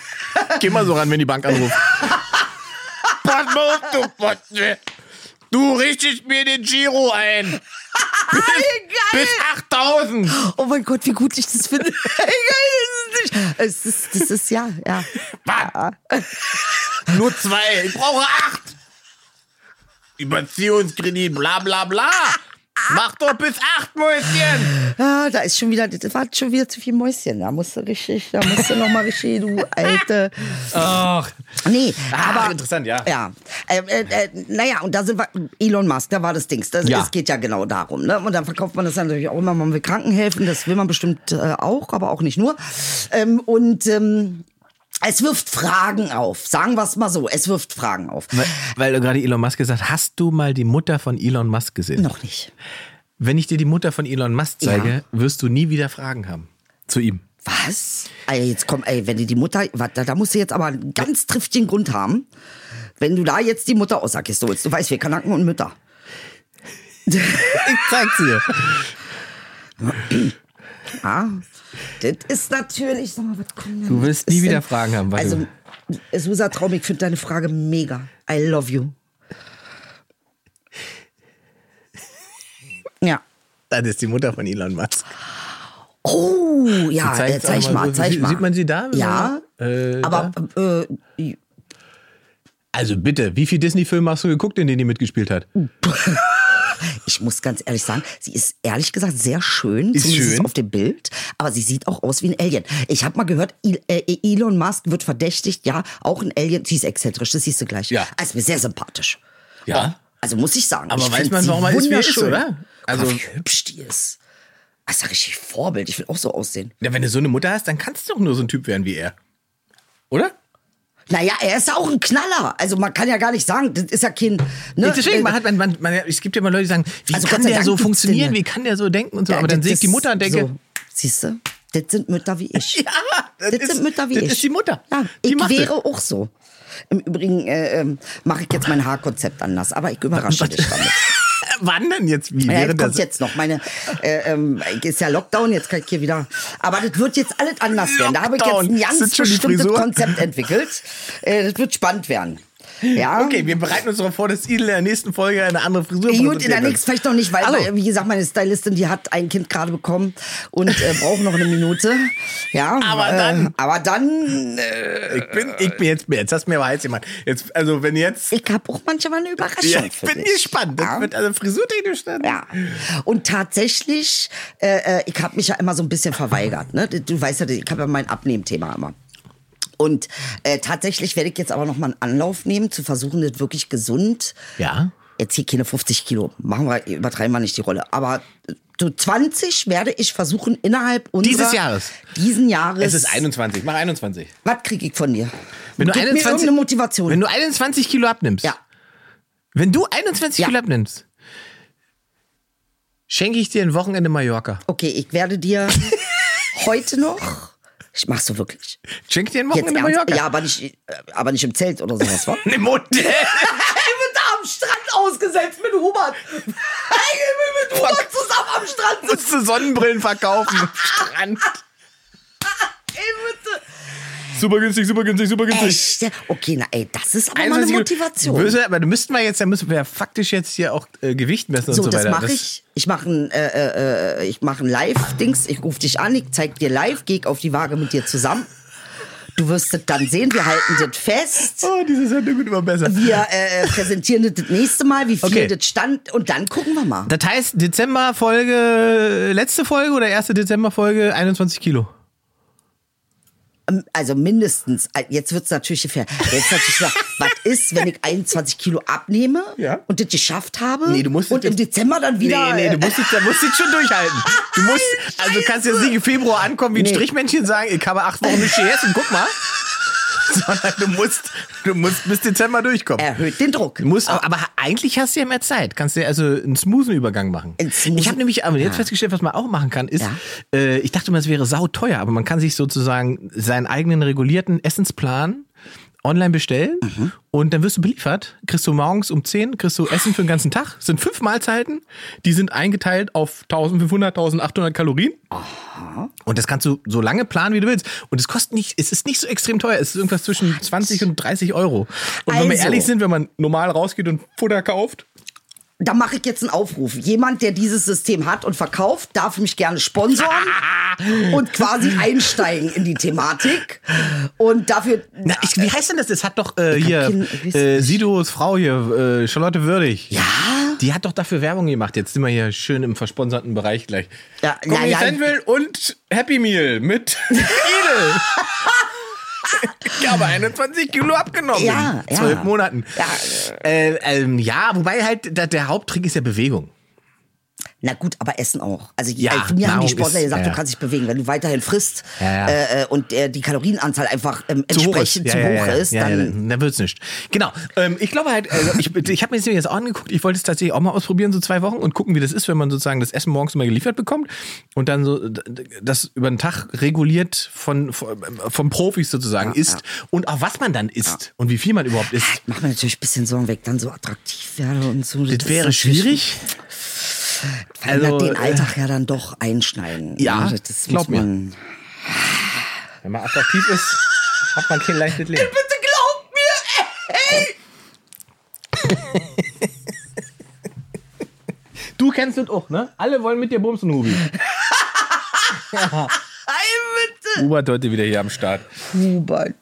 Speaker 2: Geh mal so ran, wenn die Bank anruft. Pass mal auf, du Potze. Du richtest mir den Giro ein. Bis, bis 8000.
Speaker 4: Oh mein Gott, wie gut ich das finde. Ey, geil, das ist nicht. Es ist, das ist ja, ja.
Speaker 2: Was? Nur zwei. Ich brauche acht. Überziehungskredit, bla bla bla. Mach doch bis acht, Mäuschen.
Speaker 4: Ah, da ist schon wieder, das war schon wieder zu viel Mäuschen. Da musst du richtig, da musst du noch mal richtig, du alte.
Speaker 2: Ach.
Speaker 4: Nee,
Speaker 2: Ah,
Speaker 4: aber
Speaker 2: interessant, ja.
Speaker 4: Ja, äh, äh, äh, naja, und da sind wir, Elon Musk, da war das Dings. Das,
Speaker 2: Ja.
Speaker 4: Es geht ja genau darum. Ne? Und dann verkauft man das natürlich auch immer, man will Kranken helfen, das will man bestimmt äh, auch, aber auch nicht nur. Ähm, und ähm, es wirft Fragen auf, sagen wir es mal so, es wirft Fragen auf.
Speaker 2: Weil, weil du gerade Elon Musk gesagt hast, hast du mal die Mutter von Elon Musk gesehen?
Speaker 4: Noch nicht.
Speaker 2: Wenn ich dir die Mutter von Elon Musk zeige,
Speaker 4: Ja.
Speaker 2: wirst du nie wieder Fragen haben. Zu ihm.
Speaker 4: Was? Ey, jetzt komm, ey, wenn du die Mutter, warte, da musst du jetzt aber einen ganz triftigen Grund haben. Wenn du da jetzt die Mutter aus der Kiste holst, du weißt, wir Kanaken und Mütter.
Speaker 2: Ich zeig's dir.
Speaker 4: Ja, das ist natürlich, sag mal, was kommt denn?
Speaker 2: Du wirst nie wieder Fragen haben, warte.
Speaker 4: Also, Susa Traum, ich finde deine Frage mega. I love you. Ja.
Speaker 2: Das ist die Mutter von Elon Musk.
Speaker 4: Oh, ja, äh, zeig
Speaker 2: einmal
Speaker 4: mal,
Speaker 2: so.
Speaker 4: zeig
Speaker 2: Sie-
Speaker 4: mal.
Speaker 2: sieht man sie da?
Speaker 4: Ja,
Speaker 2: Äh,
Speaker 4: aber äh,
Speaker 2: Also bitte, wie viel Disney-Filme hast du geguckt, in denen die mitgespielt hat?
Speaker 4: ich muss ganz ehrlich sagen, sie ist ehrlich gesagt sehr schön,
Speaker 2: Ist
Speaker 4: zumindest
Speaker 2: schön?
Speaker 4: auf dem Bild, aber sie sieht auch aus wie ein Alien. Ich habe mal gehört, äh, Elon Musk wird verdächtigt, ja, auch ein Alien, sie ist exzentrisch, das siehst du gleich.
Speaker 2: Ja.
Speaker 4: Also mir sehr sympathisch.
Speaker 2: Ja.
Speaker 4: Also muss ich sagen.
Speaker 2: Aber
Speaker 4: ich
Speaker 2: weiß man,
Speaker 4: sie
Speaker 2: warum er ist, wie ist, oder?
Speaker 4: Also
Speaker 2: Also-
Speaker 4: wie hübsch die ist. Das ist ja richtig Vorbild. Ich will auch so aussehen.
Speaker 2: Ja, wenn du so eine Mutter hast, dann kannst du doch nur so ein Typ werden wie er. Oder?
Speaker 4: Naja, er ist auch ein Knaller. Also man kann ja gar nicht sagen, das ist ja kein. Ne?
Speaker 2: Deswegen, man
Speaker 4: Äh,
Speaker 2: hat, man, man, man, es gibt ja mal Leute, die sagen, wie
Speaker 4: Also
Speaker 2: kann der so funktionieren, wie kann der so denken und so.
Speaker 4: ja,
Speaker 2: Aber dann
Speaker 4: das
Speaker 2: sehe ich die Mutter und denke,
Speaker 4: So, siehst du, das sind Mütter wie ich.
Speaker 2: ja, das,
Speaker 4: Das
Speaker 2: ist,
Speaker 4: sind Mütter wie
Speaker 2: das
Speaker 4: ich.
Speaker 2: ist die Mutter.
Speaker 4: Ja,
Speaker 2: die
Speaker 4: ich wäre
Speaker 2: das.
Speaker 4: auch so. Im Übrigen äh, ähm, mache ich jetzt mein Haarkonzept anders, aber ich überrasche dich damit.
Speaker 2: Wann denn jetzt? Wie?
Speaker 4: Ja, jetzt kommt jetzt noch meine, äh, ähm, ist ja Lockdown, jetzt kann ich hier wieder, aber das wird jetzt alles anders werden. Da habe ich jetzt ein ganz bestimmtes? Konzept entwickelt. Äh, das wird spannend werden. Ja.
Speaker 2: Okay, wir bereiten uns darauf vor, dass Idel in der nächsten Folge eine andere Frisur
Speaker 4: Gut, in der nächsten vielleicht noch nicht, weil, weil, wie gesagt, meine Stylistin, die hat ein Kind gerade bekommen und äh, braucht noch eine Minute. Ja,
Speaker 2: Aber
Speaker 4: äh,
Speaker 2: dann-
Speaker 4: aber dann, äh,
Speaker 2: Ich bin, ich bin jetzt, jetzt hast du mir aber heiß gemacht. Jetzt, also wenn jetzt,
Speaker 4: ich habe auch manchmal eine Überraschung
Speaker 2: ja, ich bin gespannt. Das
Speaker 4: Ja.
Speaker 2: wird also frisurtechnisch dann.
Speaker 4: Ja. Und tatsächlich, äh, äh, ich habe mich ja immer so ein bisschen verweigert. Ne? Du weißt ja, ich habe ja mein Abnehmthema immer. Und äh, tatsächlich werde ich jetzt aber noch mal einen Anlauf nehmen, zu versuchen, das wirklich gesund.
Speaker 2: Ja.
Speaker 4: Jetzt hier keine 50 Kilo. Machen wir, übertreiben wir nicht die Rolle. Aber so 20 werde ich versuchen, innerhalb unserer...
Speaker 2: Dieses Jahres?
Speaker 4: Diesen Jahres.
Speaker 2: Es ist 21. Mach 21.
Speaker 4: Was kriege ich von dir?
Speaker 2: Wenn du
Speaker 4: Gib
Speaker 2: 21,
Speaker 4: mir irgendeine Motivation.
Speaker 2: Wenn du 21 Kilo abnimmst.
Speaker 4: ja.
Speaker 2: Wenn du 21
Speaker 4: Ja.
Speaker 2: Kilo abnimmst, schenke ich dir ein Wochenende Mallorca.
Speaker 4: Okay, ich werde dir heute noch... Ich mach's so wirklich.
Speaker 2: Schenke ich dir ein Wochenende? Mallorca?
Speaker 4: Ja, aber nicht, äh, aber nicht im Zelt oder sowas, wa?
Speaker 2: Im Hotel.
Speaker 4: Ich bin da am Strand ausgesetzt mit Hubert. Ich bin mit Hubert zusammen am Strand.
Speaker 2: Musst du Sonnenbrillen verkaufen am Strand.
Speaker 4: Ey, bitte.
Speaker 2: Super günstig, super günstig, super günstig.
Speaker 4: Echt? Okay, na ey, das ist aber mal eine
Speaker 2: 21 Kilo.
Speaker 4: Motivation.
Speaker 2: Böse, aber du müssten wir jetzt, da müssen wir ja faktisch jetzt hier auch äh, Gewicht messen
Speaker 4: So,
Speaker 2: und so
Speaker 4: das
Speaker 2: weiter.
Speaker 4: mache ich. Ich mache ein, äh, äh, äh, ich mach ein Live-Dings. Ich rufe dich an, ich zeig dir live, geh auf die Waage mit dir zusammen. Du wirst es dann sehen, wir halten das fest.
Speaker 2: Oh, diese Sendung wird immer besser.
Speaker 4: Wir äh, präsentieren das das nächste Mal, wie viel
Speaker 2: Okay.
Speaker 4: das stand und dann gucken wir mal.
Speaker 2: Das heißt, Dezember-Folge, letzte Folge oder erste Dezember-Folge 21 Kilo?
Speaker 4: Also mindestens, äh, jetzt wird's natürlich fair. Jetzt natürlich gesagt, was ist, wenn ich 21 Kilo abnehme
Speaker 2: Ja.
Speaker 4: und das geschafft habe
Speaker 2: Nee, du musst
Speaker 4: und im Dezember dann wieder...
Speaker 2: nee, nee, du musst, jetzt, da musst jetzt schon durchhalten. Du musst, also du kannst jetzt nicht im Februar ankommen wie ein
Speaker 4: Nee.
Speaker 2: Strichmännchen sagen, ich habe acht Wochen nicht gegessen, guck mal. Sondern du musst, du musst bis Dezember durchkommen.
Speaker 4: erhöht den Druck.
Speaker 2: Du musst, aber eigentlich hast du ja mehr Zeit. Kannst du ja also einen smoothen Übergang machen.
Speaker 4: Smoothen-
Speaker 2: ich habe nämlich aber jetzt festgestellt, was man auch machen kann, ist,
Speaker 4: Ja.
Speaker 2: äh, ich dachte immer, es wäre sauteuer, aber man kann sich sozusagen seinen eigenen regulierten Essensplan online bestellen und dann wirst du beliefert. Kriegst du morgens um 10, kriegst du Essen für den ganzen Tag. Das sind fünf Mahlzeiten, die sind eingeteilt auf 1500, 1800 Kalorien. Und das kannst du so lange planen, wie du willst. Und es kostet nicht, es ist nicht so extrem teuer. Es ist irgendwas zwischen 20 und 30 Euro. Und wenn wir
Speaker 4: Also.
Speaker 2: ehrlich sind, wenn man normal rausgeht und Futter kauft,
Speaker 4: Da mache ich jetzt einen Aufruf. Jemand, der dieses System hat und verkauft, darf mich gerne sponsoren und quasi einsteigen in die Thematik. Und dafür...
Speaker 2: Na, ich, wie heißt denn das? Das hat doch äh, hier
Speaker 4: kein-
Speaker 2: äh, Sidos Frau hier, äh, Charlotte Würdig.
Speaker 4: Ja?
Speaker 2: Die hat doch dafür Werbung gemacht. Jetzt sind wir hier schön im versponserten Bereich gleich.
Speaker 4: Ja, na ja.
Speaker 2: Central und Happy Meal mit Edel. ich habe 21 Kilo abgenommen
Speaker 4: Ja,
Speaker 2: in
Speaker 4: ja.
Speaker 2: zwölf Monaten.
Speaker 4: Ja.
Speaker 2: Äh, ähm, ja, wobei halt der, der Haupttrick ist ja Bewegung.
Speaker 4: Na gut, aber Essen auch. Also
Speaker 2: Ja,
Speaker 4: äh, mir haben die Sportler
Speaker 2: ist-
Speaker 4: gesagt,
Speaker 2: ja,
Speaker 4: du kannst dich bewegen. Wenn du weiterhin frisst
Speaker 2: Ja.
Speaker 4: Äh, äh, und äh, die Kalorienanzahl einfach ähm,
Speaker 2: zu hoch ist.
Speaker 4: entsprechend zu hoch ist,
Speaker 2: ja,
Speaker 4: dann...
Speaker 2: dann, wird's nicht. Genau. Ähm, ich glaube halt, also ich, ich habe mir das jetzt auch angeguckt. Ich wollte es tatsächlich auch mal ausprobieren, so zwei Wochen und gucken, wie das ist, wenn man sozusagen das Essen morgens immer geliefert bekommt und dann so d- das über den Tag reguliert von, von vom Profis sozusagen isst und auch was man dann isst und wie viel man überhaupt isst.
Speaker 4: Macht mir natürlich ein bisschen Sorgen, ich dann so attraktiv werde und so.
Speaker 2: Das
Speaker 4: ist
Speaker 2: wäre schwierig.
Speaker 4: Verändert
Speaker 2: Also,
Speaker 4: den
Speaker 2: äh,
Speaker 4: Alltag ja dann doch einschneiden.
Speaker 2: Ja,
Speaker 4: Ne, das
Speaker 2: glaub
Speaker 4: muss
Speaker 2: mir.
Speaker 4: man.
Speaker 2: Wenn man attraktiv ist, hat man kein leichtes Leben.
Speaker 4: Bitte glaub mir, ey!
Speaker 2: Du kennst das auch, ne? Alle wollen mit dir bumsen, Hubi.
Speaker 4: Bitte!
Speaker 2: Hubert heute wieder hier am Start.
Speaker 4: Hubert.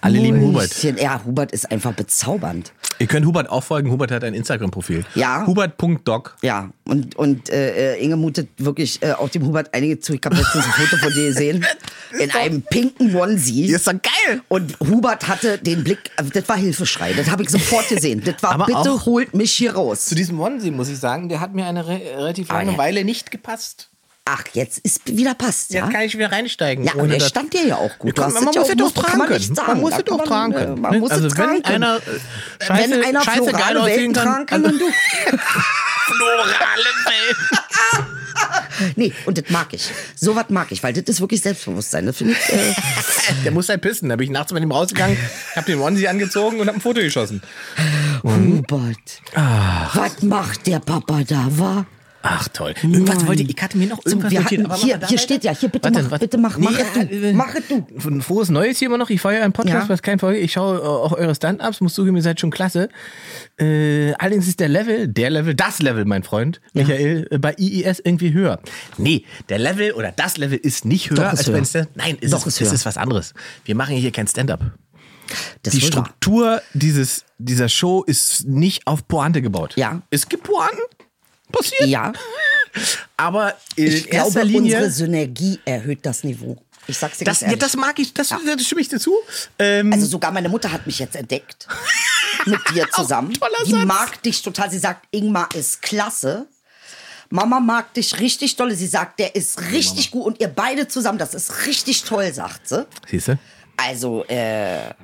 Speaker 2: Alle lieben Hubert.
Speaker 4: Ja, Hubert ist einfach bezaubernd.
Speaker 2: Ihr könnt Hubert auch folgen. Hubert hat ein Instagram-Profil.
Speaker 4: Ja.
Speaker 2: Hubert.doc.
Speaker 4: Ja, und, und äh, äh, Inge mutet wirklich äh, auch dem Hubert einige zu. Ich habe letztens ein Foto von dir gesehen. In einem pinken Onesie.
Speaker 2: Ist doch geil.
Speaker 4: Und Hubert hatte den Blick, also das war Hilfeschrei, das habe ich sofort gesehen. Das war,
Speaker 2: Aber
Speaker 4: bitte holt mich hier raus.
Speaker 2: Zu diesem Onesie muss ich sagen, der hat mir eine re relativ
Speaker 4: Ah,
Speaker 2: lange
Speaker 4: ja.
Speaker 2: Weile nicht gepasst.
Speaker 4: Ach, jetzt ist wieder passt, ja?
Speaker 2: Jetzt kann ich wieder reinsteigen.
Speaker 4: Ja, und der
Speaker 2: dass-
Speaker 4: stand dir ja auch gut. Hast
Speaker 2: man
Speaker 4: ja
Speaker 2: muss
Speaker 4: auch-
Speaker 2: es doch
Speaker 4: kann
Speaker 2: tragen
Speaker 4: man
Speaker 2: können.
Speaker 4: nicht sagen.
Speaker 2: Man muss
Speaker 4: Da
Speaker 2: es doch
Speaker 4: kann
Speaker 2: tragen
Speaker 4: man, äh,
Speaker 2: können.
Speaker 4: Man
Speaker 2: ne?
Speaker 4: muss
Speaker 2: also
Speaker 4: es
Speaker 2: wenn
Speaker 4: tragen können.
Speaker 2: einer äh, Scheiße,
Speaker 4: Wenn einer
Speaker 2: Scheiße geil
Speaker 4: florale
Speaker 2: aussehen
Speaker 4: Welten
Speaker 2: kann,
Speaker 4: tragen kann,
Speaker 2: also,
Speaker 4: dann du.
Speaker 2: florale Welten.
Speaker 4: Nee, und das mag ich. So was mag ich, weil das ist wirklich Selbstbewusstsein. Das finde ich. Äh,
Speaker 2: Der muss halt pissen. Da bin ich nachts mit ihm rausgegangen, hab den Onesie angezogen und hab ein Foto geschossen.
Speaker 4: Hubert. Was macht der Papa da, wa?
Speaker 2: Ach toll. Irgendwas
Speaker 4: Nein.
Speaker 2: wollte ich, ich hatte mir noch
Speaker 4: So,
Speaker 2: irgendwas
Speaker 4: wir
Speaker 2: notiert.
Speaker 4: hatten-
Speaker 2: aber
Speaker 4: hier- hier steht ja, hier, bitte
Speaker 2: Warte,
Speaker 4: mach,
Speaker 2: warte.
Speaker 4: bitte mach, mach es du,
Speaker 2: äh,
Speaker 4: mach es du.
Speaker 2: Ein frohes Neues hier immer noch. Ich feiere einen Podcast,
Speaker 4: Ja.
Speaker 2: was kein Folge. Ich schaue äh, auch eure Stand-Ups, muss zugeben, ihr seid schon klasse. Äh, allerdings ist der Level, der Level, das Level, mein Freund, Michael, äh, bei IIS irgendwie höher. Nee, der Level oder das Level ist nicht höher
Speaker 4: Doch,
Speaker 2: als beim Stand Nein, ist
Speaker 4: Doch,
Speaker 2: es,
Speaker 4: ist
Speaker 2: es ist was anderes. Wir machen hier kein Stand-Up.
Speaker 4: Das
Speaker 2: Die. Struktur dieses, dieser Show ist nicht auf Pointe gebaut.
Speaker 4: Ja.
Speaker 2: Es gibt Pointen, passiert.
Speaker 4: Ja,
Speaker 2: Aber in
Speaker 4: ich
Speaker 2: erster
Speaker 4: glaube,
Speaker 2: Linie.
Speaker 4: unsere Synergie erhöht das Niveau. Ich sag's dir
Speaker 2: Das,
Speaker 4: ganz
Speaker 2: ja, das mag ich, das, das stimme ich dazu. Ähm,
Speaker 4: Also sogar meine Mutter hat mich jetzt entdeckt. mit dir zusammen. Die
Speaker 2: Satz.
Speaker 4: mag dich total. Sie sagt, Ingmar ist klasse. Mama mag dich richtig dolle. Sie sagt, der ist richtig gut. Und ihr beide zusammen, das ist richtig toll, sagt sie.
Speaker 2: Siehst du?
Speaker 4: Also, äh,
Speaker 2: Wenn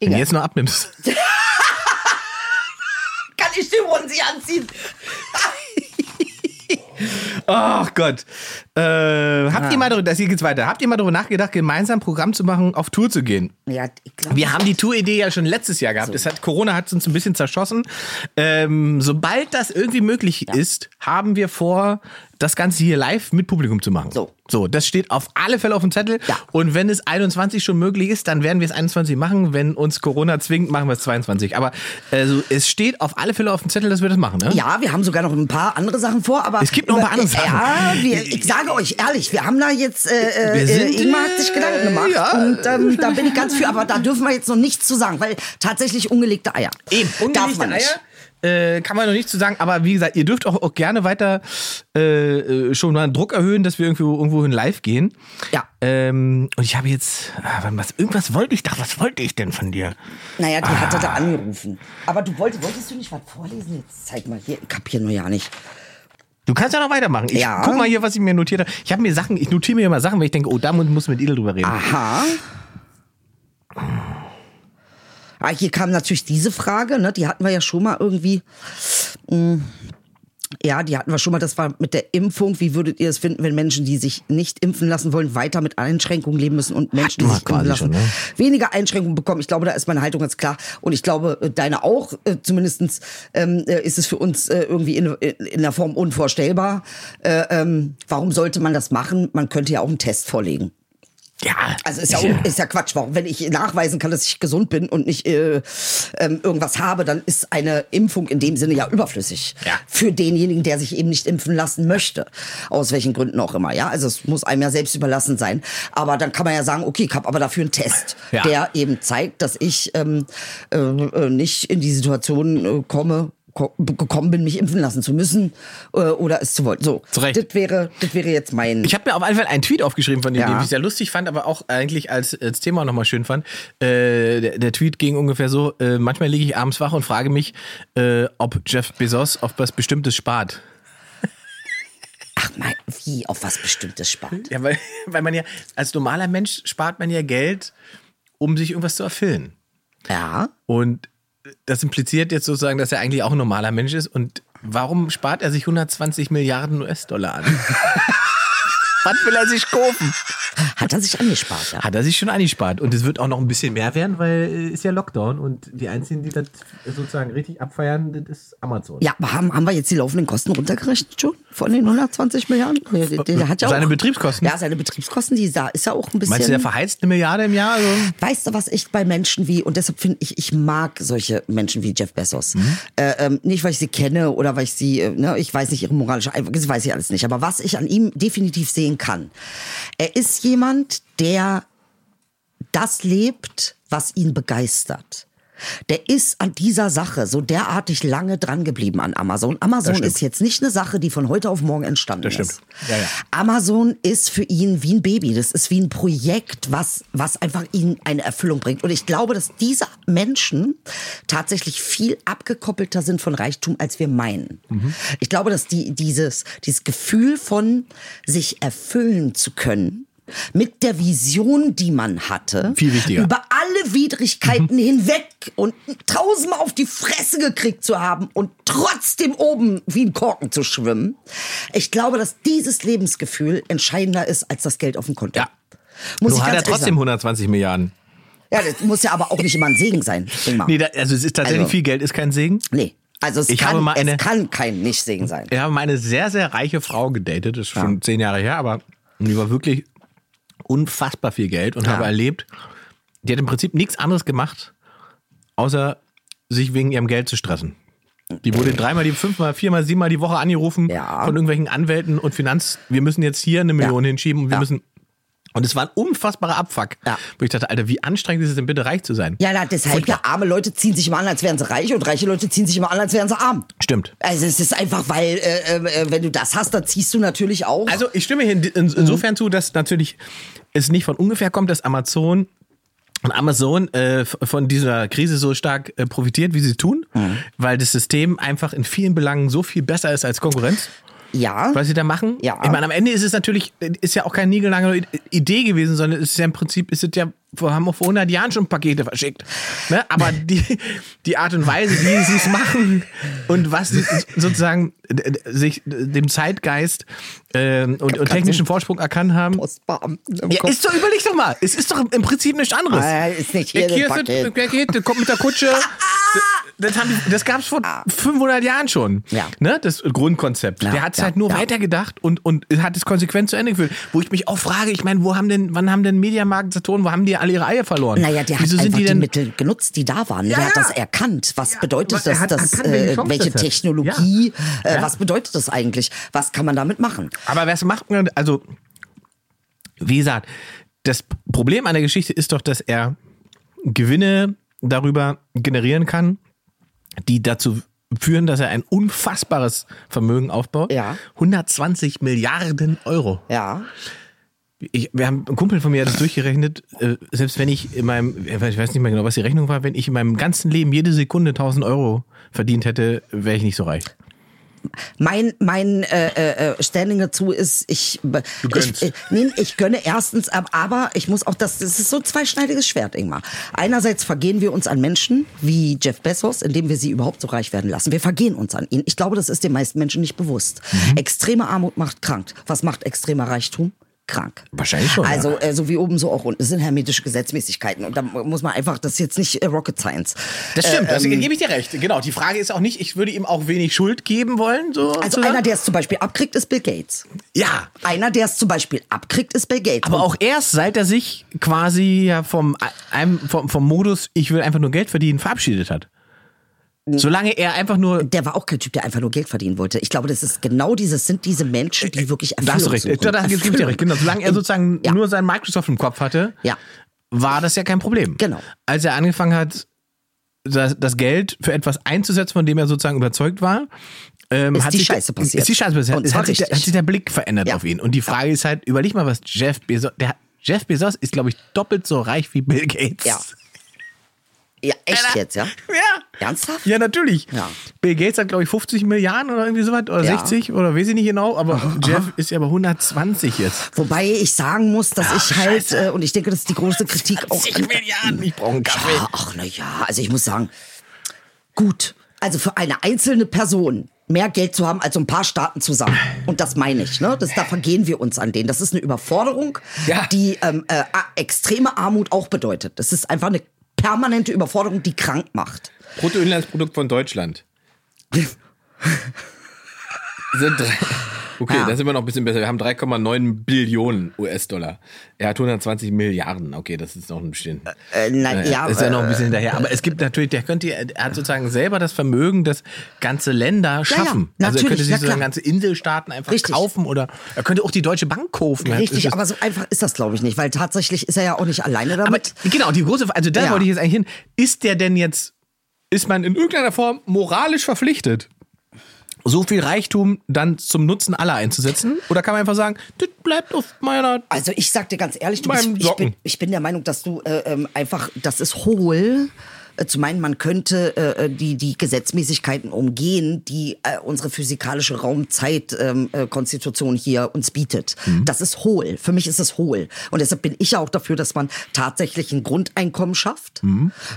Speaker 4: Inge.
Speaker 2: du jetzt noch abnimmst.
Speaker 4: kann ich den Onesie anziehen?
Speaker 2: Ach Gott. Äh, habt ihr mal darüber, das hier geht's weiter. Habt ihr mal darüber nachgedacht, gemeinsam ein Programm zu machen, auf Tour zu gehen?
Speaker 4: Ja, ich glaube.
Speaker 2: Wir haben die Tour-Idee ja schon letztes Jahr gehabt. Es hat, Corona hat uns ein bisschen zerschossen. Ähm, sobald das irgendwie möglich ist, haben wir vor, das Ganze hier live mit Publikum zu machen.
Speaker 4: So.
Speaker 2: So, das steht auf alle Fälle auf dem Zettel.
Speaker 4: Ja.
Speaker 2: Und wenn es 21 schon möglich ist, dann werden wir es 21 machen. Wenn uns Corona zwingt, machen wir es 22. Aber also, es steht auf alle Fälle auf dem Zettel, dass wir das machen. Ne?
Speaker 4: Ja, wir haben sogar noch ein paar andere Sachen vor, aber
Speaker 2: Es gibt noch ein paar andere Sachen.
Speaker 4: Ja, wir, ich sage euch ehrlich, wir haben da jetzt, äh, äh,
Speaker 2: sind,
Speaker 4: Ingmar hat sich Gedanken
Speaker 2: äh,
Speaker 4: gemacht
Speaker 2: ja.
Speaker 4: und ähm, da bin ich ganz für, aber da dürfen wir jetzt noch nichts zu sagen, weil tatsächlich ungelegte Eier.
Speaker 2: Eben,
Speaker 4: darf
Speaker 2: ungelegte
Speaker 4: man nicht.
Speaker 2: Eier. Äh, kann man noch nicht zu sagen, aber wie gesagt, ihr dürft auch, auch gerne weiter äh, äh, schon mal einen Druck erhöhen, dass wir irgendwo irgendwo hin live gehen.
Speaker 4: Ja.
Speaker 2: Ähm, und ich habe jetzt, ah, was, irgendwas wollte ich da, was wollte ich denn von dir?
Speaker 4: Naja, die hat er
Speaker 2: Ah.
Speaker 4: da angerufen. Aber du wolltest, wolltest du nicht was vorlesen? Jetzt zeig mal hier, ich hab hier nur ja nicht.
Speaker 2: Du kannst ja noch weitermachen. Ich
Speaker 4: Ja.
Speaker 2: guck mal hier, was ich mir notiert habe. Ich habe mir Sachen, ich notiere mir immer Sachen, weil ich denke, oh, da muss muss mit Idel drüber reden.
Speaker 4: Aha. Ah, hier kam natürlich diese Frage, ne? die hatten wir ja schon mal irgendwie. mm, Ja, die hatten wir schon mal, das war mit der Impfung. Wie würdet ihr es finden, wenn Menschen, die sich nicht impfen lassen wollen, weiter mit Einschränkungen leben müssen und Menschen, die sich impfen lassen,
Speaker 2: schon, ne?
Speaker 4: weniger Einschränkungen bekommen? Ich glaube, da ist meine Haltung ganz klar. Und ich glaube, äh, deine auch. Äh, Zumindest ähm, äh, ist es für uns äh, irgendwie in, in, in der Form unvorstellbar. Äh, ähm, warum sollte man das machen? Man könnte ja auch einen Test vorlegen.
Speaker 2: Ja.
Speaker 4: Also ist ja, ist ja Quatsch. Warum, wenn ich nachweisen kann, dass ich gesund bin und nicht äh, ähm, irgendwas habe, dann ist eine Impfung in dem Sinne ja überflüssig.
Speaker 2: Ja.
Speaker 4: Für denjenigen, der sich eben nicht impfen lassen möchte. Aus welchen Gründen auch immer. Ja, also es muss einem ja selbst überlassen sein. Aber dann kann man ja sagen, okay, ich habe aber dafür einen Test,
Speaker 2: Ja.
Speaker 4: der eben zeigt, dass ich ähm, äh, äh, nicht in die Situation äh, komme, ko- gekommen bin, mich impfen lassen zu müssen äh, oder es zu wollen. So,
Speaker 2: Zu Recht.
Speaker 4: das wäre, das wäre jetzt mein.
Speaker 2: Ich habe mir auf jeden Fall einen Tweet aufgeschrieben von dir,
Speaker 4: Ja.
Speaker 2: den ich sehr lustig fand, aber auch eigentlich als, als Thema nochmal schön fand. Äh, der, der Tweet ging ungefähr so, äh, manchmal liege ich abends wach und frage mich, äh, ob Jeff Bezos auf was Bestimmtes spart.
Speaker 4: Ach, mein, wie auf was bestimmtes spart.
Speaker 2: Ja, weil, weil man ja, als normaler Mensch spart man ja Geld, um sich irgendwas zu erfüllen.
Speaker 4: Ja.
Speaker 2: Und das impliziert jetzt sozusagen, dass er eigentlich auch ein normaler Mensch ist. Und warum spart er sich 120 Milliarden US-Dollar an? Was will er sich kaufen?
Speaker 4: Hat er sich angespart, ja.
Speaker 2: Hat er sich schon angespart. Und es wird auch noch ein bisschen mehr werden, weil ist ja Lockdown und die einzigen, die das sozusagen richtig abfeiern, das ist Amazon.
Speaker 4: Ja, aber haben, haben wir jetzt die laufenden Kosten runtergerechnet schon? Von den 120 Milliarden? Der, der, hat ja
Speaker 2: Seine
Speaker 4: auch,
Speaker 2: Betriebskosten?
Speaker 4: Ja, seine Betriebskosten, die ist ja auch ein bisschen.
Speaker 2: Meinst du, der verheizt eine Milliarde im Jahr? Also?
Speaker 4: Weißt du, was ich bei Menschen wie, und deshalb finde ich, ich mag solche Menschen wie Jeff Bezos. Äh, ähm, nicht, weil ich sie kenne oder weil ich sie, äh, ne, ich weiß nicht ihre moralische Einwirkung, das weiß ich alles nicht. Aber was ich an ihm definitiv sehen kann, er ist jemand, der das lebt, was ihn begeistert. Der ist an dieser Sache so derartig lange dran geblieben an Amazon. Amazon ist jetzt nicht eine Sache, die von heute auf morgen entstanden
Speaker 2: Das stimmt.
Speaker 4: ist.
Speaker 2: Ja, ja.
Speaker 4: Amazon ist für ihn wie ein Baby. Das ist wie ein Projekt, was, was einfach ihn eine Erfüllung bringt. Und ich glaube, dass diese Menschen tatsächlich viel abgekoppelter sind von Reichtum, als wir meinen.
Speaker 2: Mhm.
Speaker 4: Ich glaube, dass die, dieses, dieses Gefühl von sich erfüllen zu können, mit der Vision, die man hatte,
Speaker 2: Viel wichtiger.
Speaker 4: über alle Widrigkeiten hinweg und tausendmal auf die Fresse gekriegt zu haben und trotzdem oben wie ein Korken zu schwimmen. Ich glaube, dass dieses Lebensgefühl entscheidender ist als das Geld auf dem Konto.
Speaker 2: Ja.
Speaker 4: Muss
Speaker 2: Nur hat er trotzdem
Speaker 4: sagen.
Speaker 2: 120 Milliarden.
Speaker 4: Ja, das muss ja aber auch nicht immer ein Segen sein.
Speaker 2: Nee, da, also es ist tatsächlich
Speaker 4: Also-
Speaker 2: viel Geld, ist kein Segen.
Speaker 4: Nee. Also es,
Speaker 2: Ich
Speaker 4: kann,
Speaker 2: habe mal eine-
Speaker 4: es kann kein Nicht-Segen sein.
Speaker 2: Ich habe mal eine sehr, sehr reiche Frau gedatet, das ist schon zehn Jahre her, aber die war wirklich unfassbar viel Geld und
Speaker 4: Ja.
Speaker 2: habe erlebt, die hat im Prinzip nichts anderes gemacht, außer sich wegen ihrem Geld zu stressen. Die wurde dreimal, die fünfmal, viermal, siebenmal die Woche angerufen
Speaker 4: Ja.
Speaker 2: von irgendwelchen Anwälten und Finanz. Wir müssen jetzt hier eine Million hinschieben und wir
Speaker 4: Ja.
Speaker 2: müssen. Und es war ein unfassbarer Abfuck.
Speaker 4: Ja.
Speaker 2: Wo ich dachte, Alter, wie anstrengend ist es denn bitte, reich zu sein?
Speaker 4: Ja, na, deshalb ja, arme Leute ziehen sich immer an, als wären sie reich und reiche Leute ziehen sich immer an, als wären sie arm.
Speaker 2: Stimmt.
Speaker 4: Also es ist einfach, weil äh, äh, wenn du das hast, dann ziehst du natürlich auch.
Speaker 2: Also ich stimme hier in, in, insofern zu, dass natürlich es nicht von ungefähr kommt, dass Amazon und Amazon äh, von dieser Krise so stark äh, profitiert, wie sie tun, weil das System einfach in vielen Belangen so viel besser ist als Konkurrenz,
Speaker 4: ja.
Speaker 2: was sie da machen.
Speaker 4: Ja.
Speaker 2: Ich meine, am Ende ist es natürlich, ist ja auch keine niegellange Idee gewesen, sondern es ist ja im Prinzip, ist es ja, haben auch vor 100 Jahren schon Pakete verschickt. Ne? Aber die, die Art und Weise, wie sie es machen und was sie sozusagen äh, sich dem Zeitgeist äh, und, und technischen Vorsprung erkannt haben.
Speaker 4: Postbeamten im
Speaker 2: Ja, ist doch, überleg doch mal, es ist doch im Prinzip nichts anderes.
Speaker 4: Ah, ist nicht hier das Paket.
Speaker 2: Paket, das kommt mit der Kutsche. Das, haben das gab's vor 500 Jahren schon.
Speaker 4: Ja.
Speaker 2: Ne? Das Grundkonzept.
Speaker 4: Ja,
Speaker 2: Der hat es
Speaker 4: ja,
Speaker 2: halt nur weitergedacht und, und hat es konsequent zu Ende geführt. Wo ich mich auch frage, ich meine, wo haben denn, wann haben denn Mediamarkt, Saturn, wo haben die alle ihre Eier verloren?
Speaker 4: Naja, der
Speaker 2: Wieso
Speaker 4: hat
Speaker 2: sind
Speaker 4: einfach
Speaker 2: die
Speaker 4: die? Mittel genutzt, die da waren.
Speaker 2: Ja,
Speaker 4: der hat
Speaker 2: ja.
Speaker 4: das erkannt. Was bedeutet
Speaker 2: was- er
Speaker 4: das?
Speaker 2: hat
Speaker 4: das äh, welche. Technologie?
Speaker 2: Ja.
Speaker 4: Äh,
Speaker 2: Ja.
Speaker 4: Was bedeutet das eigentlich? Was kann man damit machen?
Speaker 2: Aber was macht man, also, wie gesagt, das Problem an der Geschichte ist doch, dass er Gewinne darüber generieren kann, die dazu führen, dass er ein unfassbares Vermögen aufbaut.
Speaker 4: Ja.
Speaker 2: 120 Milliarden Euro.
Speaker 4: Ja.
Speaker 2: Ich, wir haben, ein Kumpel von mir hat das durchgerechnet, äh, selbst wenn ich in meinem, ich weiß nicht mehr genau, was die Rechnung war, wenn ich in meinem ganzen Leben jede Sekunde 1000 Euro verdient hätte, wäre ich nicht so reich.
Speaker 4: Mein, mein äh, äh, Standing dazu ist, ich, ich, äh, nee, ich gönne erstens, ab- aber ich muss auch das, das ist so ein zweischneidiges Schwert, Ingmar. Einerseits vergehen wir uns an Menschen wie Jeff Bezos, indem wir sie überhaupt so reich werden lassen. Wir vergehen uns an ihnen. Ich glaube, das ist den meisten Menschen nicht bewusst.
Speaker 2: Mhm.
Speaker 4: Extreme Armut macht krank. Was macht extremer Reichtum? Krank.
Speaker 2: Wahrscheinlich schon,
Speaker 4: Also
Speaker 2: ja.
Speaker 4: äh, so wie oben, so auch unten. Das sind hermetische Gesetzmäßigkeiten. Und da muss man einfach, das ist jetzt nicht äh, Rocket Science.
Speaker 2: Das stimmt, das
Speaker 4: ähm,
Speaker 2: gebe ich dir recht. Genau, die Frage ist auch nicht, ich würde ihm auch wenig Schuld geben wollen. So
Speaker 4: Also
Speaker 2: sozusagen.
Speaker 4: einer, der es zum Beispiel abkriegt, ist Bill Gates.
Speaker 2: Ja,
Speaker 4: Einer, der es zum Beispiel abkriegt, ist Bill Gates.
Speaker 2: aber
Speaker 4: Und
Speaker 2: auch erst, seit er sich quasi ja vom, einem, vom, vom Modus, ich will einfach nur Geld verdienen, verabschiedet hat. Solange er einfach nur.
Speaker 4: der war auch kein Typ, der einfach nur Geld verdienen wollte. Ich glaube, das ist genau dieses, sind diese Menschen, die wirklich
Speaker 2: Da
Speaker 4: Erfüllung
Speaker 2: hast du recht.
Speaker 4: suchen.
Speaker 2: Da, da dir
Speaker 4: Erfüllung.
Speaker 2: recht. Genau. Solange er sozusagen
Speaker 4: Ja.
Speaker 2: nur sein Microsoft im Kopf hatte,
Speaker 4: Ja.
Speaker 2: war das ja kein Problem.
Speaker 4: Genau.
Speaker 2: Als er angefangen hat, das, das Geld für etwas einzusetzen, von dem er sozusagen überzeugt war, ähm,
Speaker 4: Ist
Speaker 2: hat
Speaker 4: die
Speaker 2: sich,
Speaker 4: Scheiße passiert.
Speaker 2: Ist die Scheiße passiert.
Speaker 4: Und
Speaker 2: Es hat sich, der, hat sich der Blick verändert
Speaker 4: Ja.
Speaker 2: auf ihn. Und die Frage ist halt, überleg mal, was Jeff Bezos, der, Jeff Bezos ist, glaube ich, doppelt so reich wie Bill Gates.
Speaker 4: Ja. Ja, echt
Speaker 2: Alter.
Speaker 4: jetzt, ja?
Speaker 2: Ja.
Speaker 4: Ernsthaft?
Speaker 2: Ja, natürlich.
Speaker 4: Ja.
Speaker 2: Bill Gates hat, glaube ich, 50 Milliarden oder irgendwie sowas oder
Speaker 4: Ja.
Speaker 2: 60 oder weiß ich nicht genau, aber Jeff ist ja bei 120 jetzt.
Speaker 4: Wobei ich sagen muss, dass ich halt, äh, und ich denke, das ist die große Kritik auch.
Speaker 2: 60 Milliarden, ich brauche einen Kaffee.
Speaker 4: Ja, ach na ja, also ich muss sagen, gut, also für eine einzelne Person mehr Geld zu haben als so ein paar Staaten zusammen. Und das meine ich, ne? Das, da vergehen wir uns an denen. Das ist eine Überforderung,
Speaker 2: Ja.
Speaker 4: die ähm, äh, extreme Armut auch bedeutet. Das ist einfach eine permanente Überforderung, die krank macht.
Speaker 2: Bruttoinlandsprodukt von Deutschland. Sind drei. Okay,
Speaker 4: Ja.
Speaker 2: das sind wir noch ein bisschen besser. Wir haben 3,9 Billionen US-Dollar. Er hat 120 Milliarden. Okay, das ist noch ein bisschen.
Speaker 4: Äh, na, ja,
Speaker 2: ist ja noch ein
Speaker 4: äh,
Speaker 2: bisschen hinterher. Aber es gibt natürlich, der könnte, er hat sozusagen selber das Vermögen, das ganze Länder schaffen. also er könnte sich sozusagen ganze Inselstaaten einfach
Speaker 4: Richtig.
Speaker 2: kaufen oder er könnte auch die Deutsche Bank kaufen.
Speaker 4: Richtig,
Speaker 2: ist-
Speaker 4: aber so einfach ist das, glaube ich, nicht, weil tatsächlich ist er ja auch nicht alleine
Speaker 2: aber
Speaker 4: damit.
Speaker 2: genau, die große, also da
Speaker 4: Ja.
Speaker 2: wollte ich jetzt eigentlich hin. Ist der denn jetzt, ist man in irgendeiner Form moralisch verpflichtet, so viel Reichtum dann zum Nutzen aller einzusetzen? Oder kann man einfach sagen, das bleibt auf meiner.
Speaker 4: Also ich sag dir ganz ehrlich, du bist, ich, bin, ich bin der Meinung, dass du äh, ähm, einfach, das ist hohl, zu meinen, man könnte äh, äh, die, die Gesetzmäßigkeiten umgehen, die äh, unsere physikalische Raumzeit-Konstitution hier uns bietet. Das ist hohl. Für mich ist es hohl. Und deshalb bin ich ja auch dafür, dass man tatsächlich ein Grundeinkommen schafft,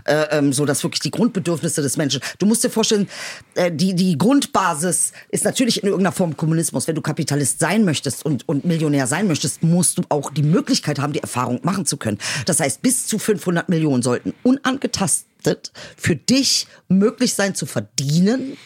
Speaker 4: äh, ähm, so dass wirklich die Grundbedürfnisse des Menschen. Du musst dir vorstellen, äh, die, die Grundbasis ist natürlich in irgendeiner Form Kommunismus. Wenn du Kapitalist sein möchtest und, und Millionär sein möchtest, musst du auch die Möglichkeit haben, die Erfahrung machen zu können. Das heißt, bis zu 500 Millionen sollten unangetastet für dich möglich sein zu verdienen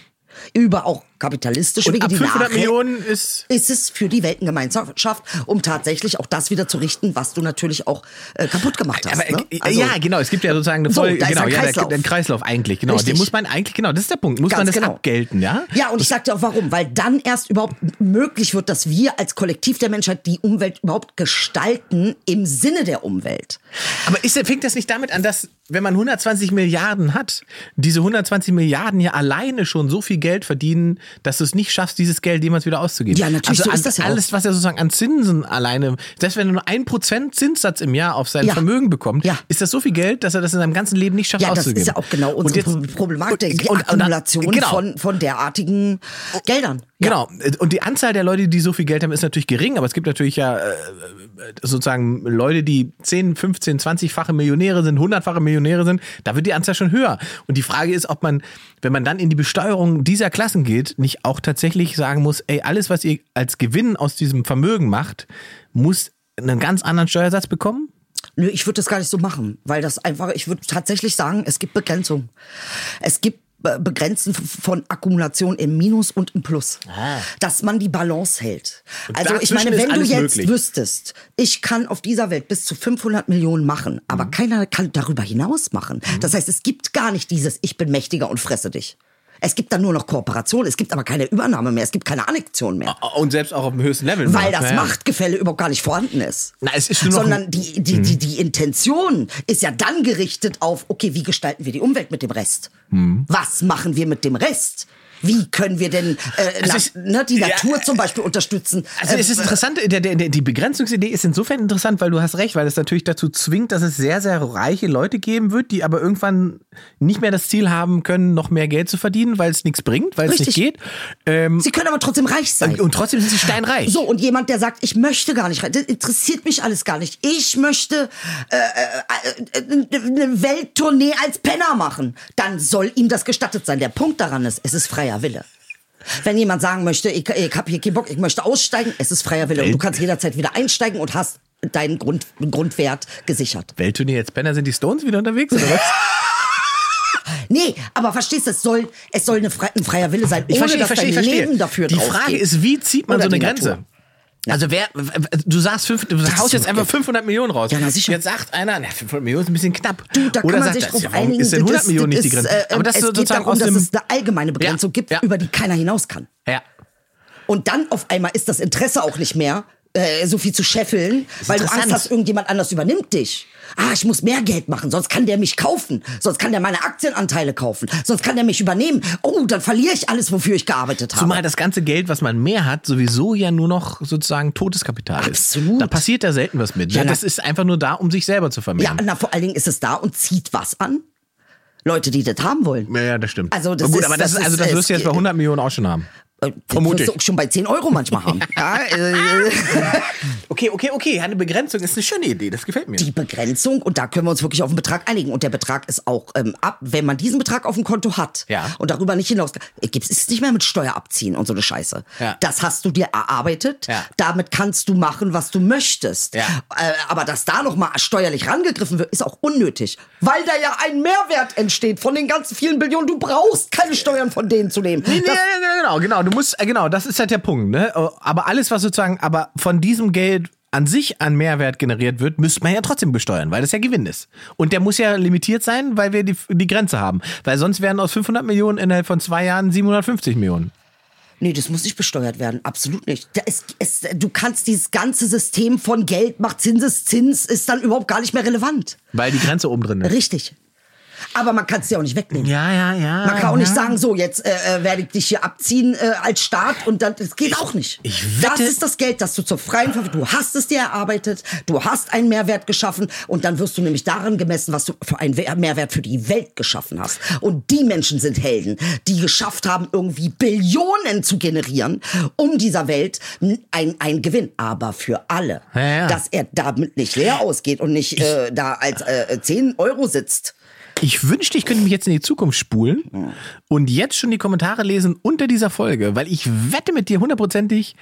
Speaker 4: über auch kapitalistische
Speaker 2: Und
Speaker 4: Wege,
Speaker 2: ab
Speaker 4: die
Speaker 2: 500
Speaker 4: nachher-
Speaker 2: Millionen ist
Speaker 4: ist es für die Weltengemeinschaft, um tatsächlich auch das wieder zu richten, was du natürlich auch äh, kaputt gemacht hast.
Speaker 2: Aber,
Speaker 4: ne?
Speaker 2: äh, ja, genau. Es gibt ja sozusagen eine
Speaker 4: So,
Speaker 2: Folge,
Speaker 4: ist
Speaker 2: genau,
Speaker 4: ein
Speaker 2: ja,
Speaker 4: Kreislauf.
Speaker 2: Der, der Kreislauf eigentlich, genau.
Speaker 4: Richtig.
Speaker 2: Den muss man eigentlich, genau, das ist der Punkt. Muss man
Speaker 4: Ganz
Speaker 2: das
Speaker 4: genau.
Speaker 2: abgelten, ja?
Speaker 4: Ja, und ich sag dir auch warum. Weil dann erst überhaupt möglich wird, dass wir als Kollektiv der Menschheit die Umwelt überhaupt gestalten im Sinne der Umwelt.
Speaker 2: Aber ist, fängt das nicht damit an, dass, wenn man 120 Milliarden hat, diese 120 Milliarden ja alleine schon so viel Geld verdienen, dass du es nicht schaffst, dieses Geld jemals wieder auszugeben?
Speaker 4: Ja, natürlich,
Speaker 2: also
Speaker 4: so ist das ja.
Speaker 2: Alles, was er sozusagen an Zinsen alleine, selbst wenn er nur ein Prozent Zinssatz im Jahr auf sein
Speaker 4: Ja.
Speaker 2: Vermögen bekommt,
Speaker 4: Ja.
Speaker 2: ist das so viel Geld, dass er das in seinem ganzen Leben nicht schafft
Speaker 4: Ja, das
Speaker 2: auszugeben.
Speaker 4: ist ja auch genau
Speaker 2: Und
Speaker 4: unsere
Speaker 2: jetzt-
Speaker 4: Problematik, die
Speaker 2: und- und-
Speaker 4: Akkumulation
Speaker 2: genau.
Speaker 4: von, von derartigen Geldern. Ja.
Speaker 2: Genau. Und die Anzahl der Leute, die so viel Geld haben, ist natürlich gering, aber es gibt natürlich ja äh, sozusagen Leute, die 10, 15, 20-fache Millionäre sind, 100-fache Millionäre sind, da wird die Anzahl schon höher. Und die Frage ist, ob man, wenn man dann in die Besteuerung dieser Klassen geht, nicht auch tatsächlich sagen muss, ey, alles, was ihr als Gewinn aus diesem Vermögen macht, muss einen ganz anderen Steuersatz bekommen?
Speaker 4: Nö, ich würde das gar nicht so machen, weil das einfach, ich würde tatsächlich sagen, es gibt Begrenzung. Es gibt Begrenzen von Akkumulation im Minus und im Plus. Dass man die Balance hält.
Speaker 2: Und
Speaker 4: Also ich meine, wenn du jetzt
Speaker 2: möglich.
Speaker 4: wüsstest, ich kann auf dieser Welt bis zu 500 Millionen machen, aber
Speaker 2: Mhm.
Speaker 4: keiner kann darüber hinaus machen. Das heißt, es gibt gar nicht dieses Ich bin mächtiger und fresse dich. Es gibt dann nur noch Kooperation, es gibt aber keine Übernahme mehr, es gibt keine Annexion mehr.
Speaker 2: Und selbst auch auf dem höchsten Level.
Speaker 4: Weil das
Speaker 2: Ja.
Speaker 4: Machtgefälle überhaupt gar nicht vorhanden ist.
Speaker 2: Na, es ist
Speaker 4: Sondern die, die, die, die Intention ist ja dann gerichtet auf, okay, wie gestalten wir die Umwelt mit dem Rest?
Speaker 2: Hm.
Speaker 4: Was machen wir mit dem Rest? Wie können wir denn äh, na,
Speaker 2: ist-
Speaker 4: ne, die
Speaker 2: ja,
Speaker 4: Natur zum Beispiel unterstützen?
Speaker 2: Also es ist
Speaker 4: Äh,
Speaker 2: interessant, der, der, die Begrenzungsidee ist insofern interessant, weil du hast recht, weil es natürlich dazu zwingt, dass es sehr, sehr reiche Leute geben wird, die aber irgendwann nicht mehr das Ziel haben können, noch mehr Geld zu verdienen, weil es nichts bringt, weil es nicht
Speaker 4: Richtig.
Speaker 2: geht. Ähm,
Speaker 4: Sie können aber trotzdem reich sein.
Speaker 2: und trotzdem sind sie steinreich.
Speaker 4: So, und jemand, der sagt, ich möchte gar nicht rein, das interessiert mich alles gar nicht. Ich möchte äh, äh, äh, eine Welttournee als Penner machen. Dann soll ihm das gestattet sein. Der Punkt daran ist, es ist freier Wille. Wenn jemand sagen möchte, ich, ich habe hier keinen Bock, ich möchte aussteigen, es ist freier Wille. Und du kannst jederzeit wieder einsteigen und hast deinen Grund, Grundwert gesichert.
Speaker 2: Weltturnier jetzt Penner, sind die Stones wieder unterwegs oder was?
Speaker 4: Nee, aber verstehst du, es soll, es soll eine frei, ein freier Wille sein, ohne dass dein Leben dafür
Speaker 2: Die. Frage ist, wie zieht man
Speaker 4: Oder
Speaker 2: so eine Grenze?
Speaker 4: Natur.
Speaker 2: Also wer, du sagst fünf, du haust jetzt einfach 500 Millionen raus.
Speaker 4: Ja, na sicher.
Speaker 2: Jetzt sagt einer, na, 500 Millionen ist ein bisschen knapp.
Speaker 4: Du, da kann
Speaker 2: Oder
Speaker 4: man
Speaker 2: sagt,
Speaker 4: sich drauf
Speaker 2: ja,
Speaker 4: einigen.
Speaker 2: ist denn 100
Speaker 4: das-
Speaker 2: Millionen nicht
Speaker 4: das
Speaker 2: die
Speaker 4: ist,
Speaker 2: Grenze?
Speaker 4: äh,
Speaker 2: Aber das
Speaker 4: es
Speaker 2: ist
Speaker 4: geht darum, dass es eine allgemeine Begrenzung
Speaker 2: Ja,
Speaker 4: gibt,
Speaker 2: ja.
Speaker 4: über die keiner hinaus kann.
Speaker 2: ja.
Speaker 4: Und dann auf einmal ist das Interesse auch nicht mehr, äh, so viel zu scheffeln, weil du Angst hast, irgendjemand anders übernimmt dich. Ah, ich muss mehr Geld machen, sonst kann der mich kaufen. Sonst kann der meine Aktienanteile kaufen. Sonst kann der mich übernehmen. Oh, dann verliere ich alles, wofür ich gearbeitet habe.
Speaker 2: Zumal das ganze Geld, was man mehr hat, sowieso ja nur noch sozusagen totes Kapital ist.
Speaker 4: Absolut.
Speaker 2: Da passiert ja selten was mit.
Speaker 4: Ja,
Speaker 2: ne?
Speaker 4: na-
Speaker 2: das ist einfach nur da, um sich selber zu
Speaker 4: ja,
Speaker 2: vermehren.
Speaker 4: na, vor allen Dingen ist es da und zieht was an? Leute, die das haben wollen.
Speaker 2: Ja, ja, das stimmt.
Speaker 4: Also das
Speaker 2: Aber gut,
Speaker 4: ist-
Speaker 2: aber das,
Speaker 4: das
Speaker 2: ist, also das wirst du jetzt bei
Speaker 4: geht-
Speaker 2: 100 Millionen auch schon haben.
Speaker 4: Äh,
Speaker 2: Vermute
Speaker 4: Das wirst du
Speaker 2: ich.
Speaker 4: auch schon bei 10 Euro manchmal haben. ja, äh,
Speaker 2: Okay, okay, okay. Eine Begrenzung ist eine schöne Idee. Das gefällt mir.
Speaker 4: die Begrenzung und da können wir uns wirklich auf einen Betrag einigen und der Betrag ist auch ähm, ab, wenn man diesen Betrag auf dem Konto hat
Speaker 2: Ja.
Speaker 4: und darüber nicht hinaus äh, gibt's ist nicht mehr mit Steuer abziehen und so eine Scheiße.
Speaker 2: Ja.
Speaker 4: Das hast du dir erarbeitet,
Speaker 2: Ja.
Speaker 4: damit kannst du machen, was du möchtest.
Speaker 2: Ja.
Speaker 4: Äh, aber dass da noch mal steuerlich rangegriffen wird, ist auch unnötig, weil da ja ein Mehrwert entsteht von den ganzen vielen Billionen. Du brauchst keine Steuern von denen zu nehmen.
Speaker 2: Nee, nee,
Speaker 4: Das-
Speaker 2: nee, genau, genau. Du musst, äh, genau, das ist halt der Punkt, ne? Aber alles, was sozusagen, aber von diesem Geld an sich an Mehrwert generiert wird, müsste man ja trotzdem besteuern, weil das ja Gewinn ist. Und der muss ja limitiert sein, weil wir die, die Grenze haben. Weil sonst wären aus 500 Millionen innerhalb von zwei Jahren 750 Millionen.
Speaker 4: Nee, das muss nicht besteuert werden. Absolut nicht. Ist, es, du kannst dieses ganze System von Geld macht Zinseszins ist dann überhaupt gar nicht mehr relevant.
Speaker 2: Weil die Grenze oben drin ist.
Speaker 4: Richtig. Aber man kann es ja auch nicht wegnehmen.
Speaker 2: Ja, ja, ja.
Speaker 4: Man kann auch nicht
Speaker 2: ja.
Speaker 4: sagen, so, jetzt äh, äh, werde ich dich hier abziehen äh, als Staat und dann, das geht auch nicht.
Speaker 2: ich
Speaker 4: das
Speaker 2: wette-
Speaker 4: ist das Geld, das du zur freien Verfügung, du hast es dir erarbeitet, du hast einen Mehrwert geschaffen und dann wirst du nämlich daran gemessen, was du für einen We- Mehrwert für die Welt geschaffen hast. Und die Menschen sind Helden, die geschafft haben, irgendwie Billionen zu generieren, um dieser Welt ein, ein Gewinn, aber für alle.
Speaker 2: Ja, ja.
Speaker 4: Dass er damit nicht leer ausgeht und nicht äh, da als äh, 10 Euro sitzt.
Speaker 2: Ich wünschte, ich könnte mich jetzt in die Zukunft spulen und jetzt schon die Kommentare lesen unter dieser Folge, weil ich wette mit dir hundertprozentig,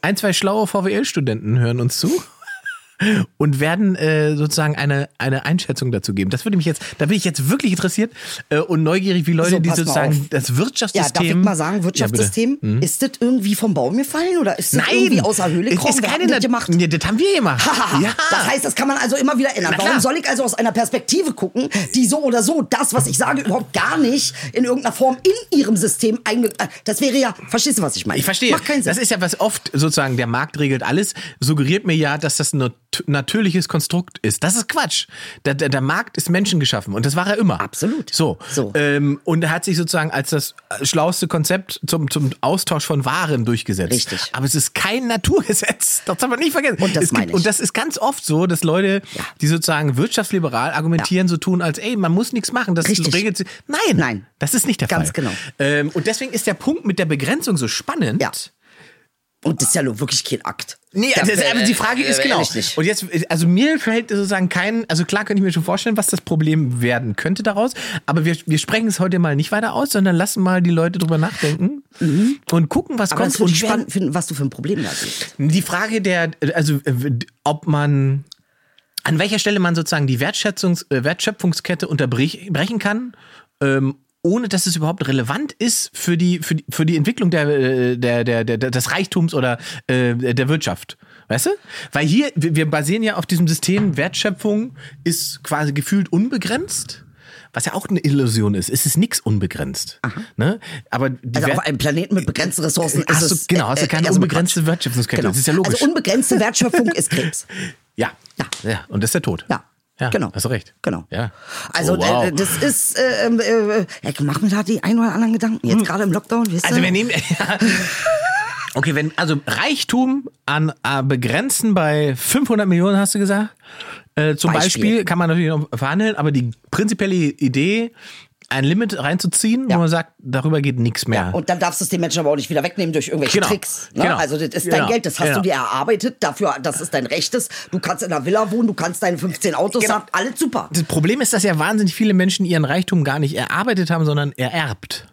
Speaker 2: ein, zwei schlaue VWL-Studenten hören uns zu. Und werden äh, sozusagen eine, eine Einschätzung dazu geben. Das würde mich jetzt, da bin ich jetzt wirklich interessiert äh, und neugierig, wie Leute,
Speaker 4: So,
Speaker 2: die sozusagen das
Speaker 4: Ja,
Speaker 2: Wirtschaftssystem.
Speaker 4: darf ich mal sagen,
Speaker 2: Ja,
Speaker 4: Wirtschaftssystem,
Speaker 2: bitte. Hm?
Speaker 4: ist das irgendwie vom Baum gefallen oder ist das
Speaker 2: Nein,
Speaker 4: irgendwie aus der Höhle gekommen?
Speaker 2: ist keine
Speaker 4: das gemacht?
Speaker 2: Nee, das haben wir gemacht. Ja.
Speaker 4: Das heißt, das kann man also immer wieder ändern. Warum soll ich also aus einer Perspektive gucken, die so oder so das, was ich sage, überhaupt gar nicht in irgendeiner Form in ihrem System einge... äh, Das wäre ja, verstehst du, was ich meine?
Speaker 2: Ich verstehe.
Speaker 4: Macht keinen Sinn.
Speaker 2: Das ist ja was oft sozusagen der Markt regelt alles, suggeriert mir ja, dass das nat- natürliches Konstrukt ist. Das ist Quatsch. Der, der, der Markt ist menschengeschaffen und das war er immer.
Speaker 4: Absolut.
Speaker 2: So.
Speaker 4: So.
Speaker 2: Ähm, und er hat sich sozusagen als das schlauste Konzept zum, zum Austausch von Waren durchgesetzt.
Speaker 4: Richtig.
Speaker 2: Aber es ist kein Naturgesetz. Das darf man nicht vergessen.
Speaker 4: Und das
Speaker 2: es
Speaker 4: meine
Speaker 2: gibt,
Speaker 4: ich.
Speaker 2: Und das ist ganz oft so, dass Leute,
Speaker 4: Ja.
Speaker 2: die sozusagen wirtschaftsliberal argumentieren, so tun, als ey, man muss nichts machen. Das
Speaker 4: Richtig.
Speaker 2: regelt sich. Nein.
Speaker 4: Nein.
Speaker 2: Das ist nicht der
Speaker 4: Ganz
Speaker 2: Fall.
Speaker 4: genau.
Speaker 2: Ähm, und deswegen ist der Punkt mit der Begrenzung so spannend.
Speaker 4: Ja. Und das ist ja nur wirklich kein Akt.
Speaker 2: Nee,
Speaker 4: Da-
Speaker 2: das, aber die Frage ist genau. Und jetzt, also mir fällt sozusagen kein, also klar könnte ich mir schon vorstellen, was das Problem werden könnte daraus, aber wir, wir sprechen es heute mal nicht weiter aus, sondern lassen mal die Leute drüber nachdenken und gucken, was
Speaker 4: Mhm. Aber
Speaker 2: kommt.
Speaker 4: das
Speaker 2: und
Speaker 4: spannend finden, was du für ein Problem da siehst.
Speaker 2: die Frage der, also äh, ob man, an welcher Stelle man sozusagen die Wertschätzungs, äh, Wertschöpfungskette unterbrechen kann, ähm, ohne dass es überhaupt relevant ist für die, für die, für die Entwicklung der, äh, der, der, der, des Reichtums oder äh, der Wirtschaft. Weißt du? Weil hier, wir basieren ja auf diesem System, Wertschöpfung ist quasi gefühlt unbegrenzt. Was ja auch eine Illusion ist. Es ist nichts unbegrenzt. Ne? Aber
Speaker 4: Also
Speaker 2: Wert-
Speaker 4: auf einem Planeten mit begrenzten Ressourcen
Speaker 2: Hast
Speaker 4: ist
Speaker 2: du-
Speaker 4: es...
Speaker 2: genau, hast du keine
Speaker 4: erstmal
Speaker 2: unbegrenzte. Wertschöpfungskette.
Speaker 4: Genau.
Speaker 2: Das ist ja logisch.
Speaker 4: Also unbegrenzte Wertschöpfung ist Krebs.
Speaker 2: Ja.
Speaker 4: Ja.
Speaker 2: Ja. Und das ist der Tod.
Speaker 4: Ja.
Speaker 2: Ja,
Speaker 4: genau.
Speaker 2: Hast du recht.
Speaker 4: Genau.
Speaker 2: Ja.
Speaker 4: Also
Speaker 2: Oh, wow.
Speaker 4: äh, das ist, äh, äh, äh, ich mach mir da die ein oder anderen Gedanken. Jetzt gerade im Lockdown, wisst ihr?
Speaker 2: Also wir nehmen. Ja. Okay, wenn also Reichtum an äh, begrenzen bei 500 Millionen hast du gesagt. Äh, zum Beispiel.
Speaker 4: Beispiel.
Speaker 2: kann man natürlich noch verhandeln, aber die prinzipielle Idee, ein Limit reinzuziehen,
Speaker 4: Ja.
Speaker 2: wo man sagt, darüber geht nichts mehr.
Speaker 4: Und dann darfst du es den Menschen aber auch nicht wieder wegnehmen durch irgendwelche
Speaker 2: Genau.
Speaker 4: Tricks. Ne?
Speaker 2: Genau.
Speaker 4: Also das ist dein
Speaker 2: Genau.
Speaker 4: Geld, das hast
Speaker 2: Genau.
Speaker 4: du dir erarbeitet, dafür, das ist dein Rechtes. Du kannst in einer Villa wohnen, du kannst deine 15 Autos
Speaker 2: Genau.
Speaker 4: haben, alles super.
Speaker 2: das Problem ist, dass ja wahnsinnig viele Menschen ihren Reichtum gar nicht erarbeitet haben, sondern ererbt.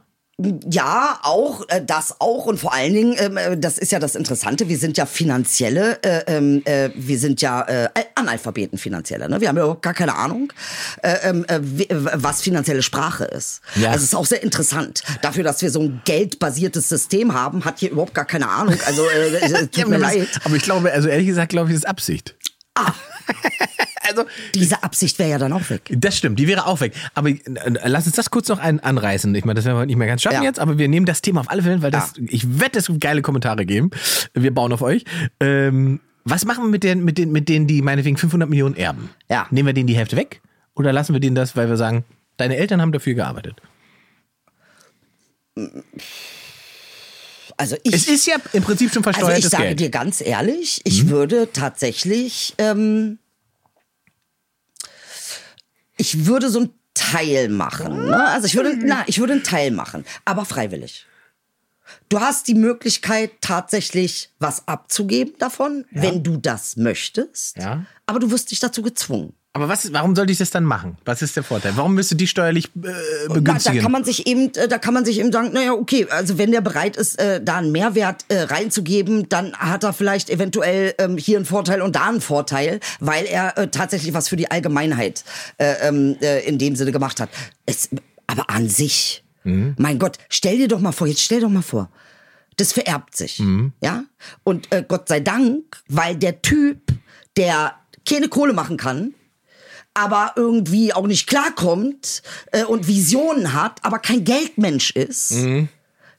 Speaker 4: Ja, auch, äh, das auch und vor allen Dingen, ähm, äh, das ist ja das Interessante, wir sind ja finanzielle, äh, ähm, äh, wir sind ja äh, Analphabeten finanzielle, ne? wir haben ja überhaupt gar keine Ahnung, äh, ähm, äh, äh, was finanzielle Sprache ist.
Speaker 2: Ja.
Speaker 4: Also es ist auch sehr interessant. Dafür, dass wir so ein geldbasiertes System haben, hat hier überhaupt gar keine Ahnung, also äh, tut
Speaker 2: Ja,
Speaker 4: mir leid.
Speaker 2: Aber ich glaube, also ehrlich gesagt, glaube ich, ist Absicht.
Speaker 4: Ah.
Speaker 2: also,
Speaker 4: Diese Absicht wäre ja dann auch weg.
Speaker 2: Das stimmt, die wäre auch weg. Aber äh, lass uns das kurz noch ein, anreißen. Ich meine, das werden wir heute nicht mehr ganz schaffen
Speaker 4: Ja.
Speaker 2: jetzt, aber wir nehmen das Thema auf alle Fälle, weil das, ich wette, es wird geile Kommentare geben. Wir bauen auf euch. Ähm, was machen wir mit, den, mit, den, mit denen, die meinetwegen 500 Millionen erben?
Speaker 4: Ja.
Speaker 2: Nehmen wir denen die Hälfte weg? Oder lassen wir denen das, weil wir sagen, deine Eltern haben dafür gearbeitet?
Speaker 4: Also ich,
Speaker 2: Es ist ja im Prinzip schon
Speaker 4: Also
Speaker 2: versteuertes
Speaker 4: ich sage
Speaker 2: Geld.
Speaker 4: dir ganz ehrlich, ich würde tatsächlich, ähm, ich würde so ein Teil machen. Ne? Also ich würde, na, ich würde einen Teil machen, aber freiwillig. Du hast die Möglichkeit, tatsächlich was abzugeben davon, wenn du das möchtest.
Speaker 2: Ja.
Speaker 4: Aber du wirst dich dazu gezwungen.
Speaker 2: Aber was, warum sollte ich das dann machen? Was ist der Vorteil? Warum müsste die steuerlich äh,
Speaker 4: Da, da
Speaker 2: begünstigen?
Speaker 4: kann man sich eben, äh, da kann man sich eben sagen, naja, okay, also wenn der bereit ist, äh, da einen Mehrwert äh, reinzugeben, dann hat er vielleicht eventuell ähm, hier einen Vorteil und da einen Vorteil, weil er äh, tatsächlich was für die Allgemeinheit äh, ähm, äh, in dem Sinne gemacht hat. Es, aber an sich, mein Gott, stell dir doch mal vor, jetzt stell doch mal vor, das vererbt sich, ja? Und äh, Gott sei Dank, weil der Typ, der keine Kohle machen kann, aber irgendwie auch nicht klarkommt äh, und Visionen hat, aber kein Geldmensch ist,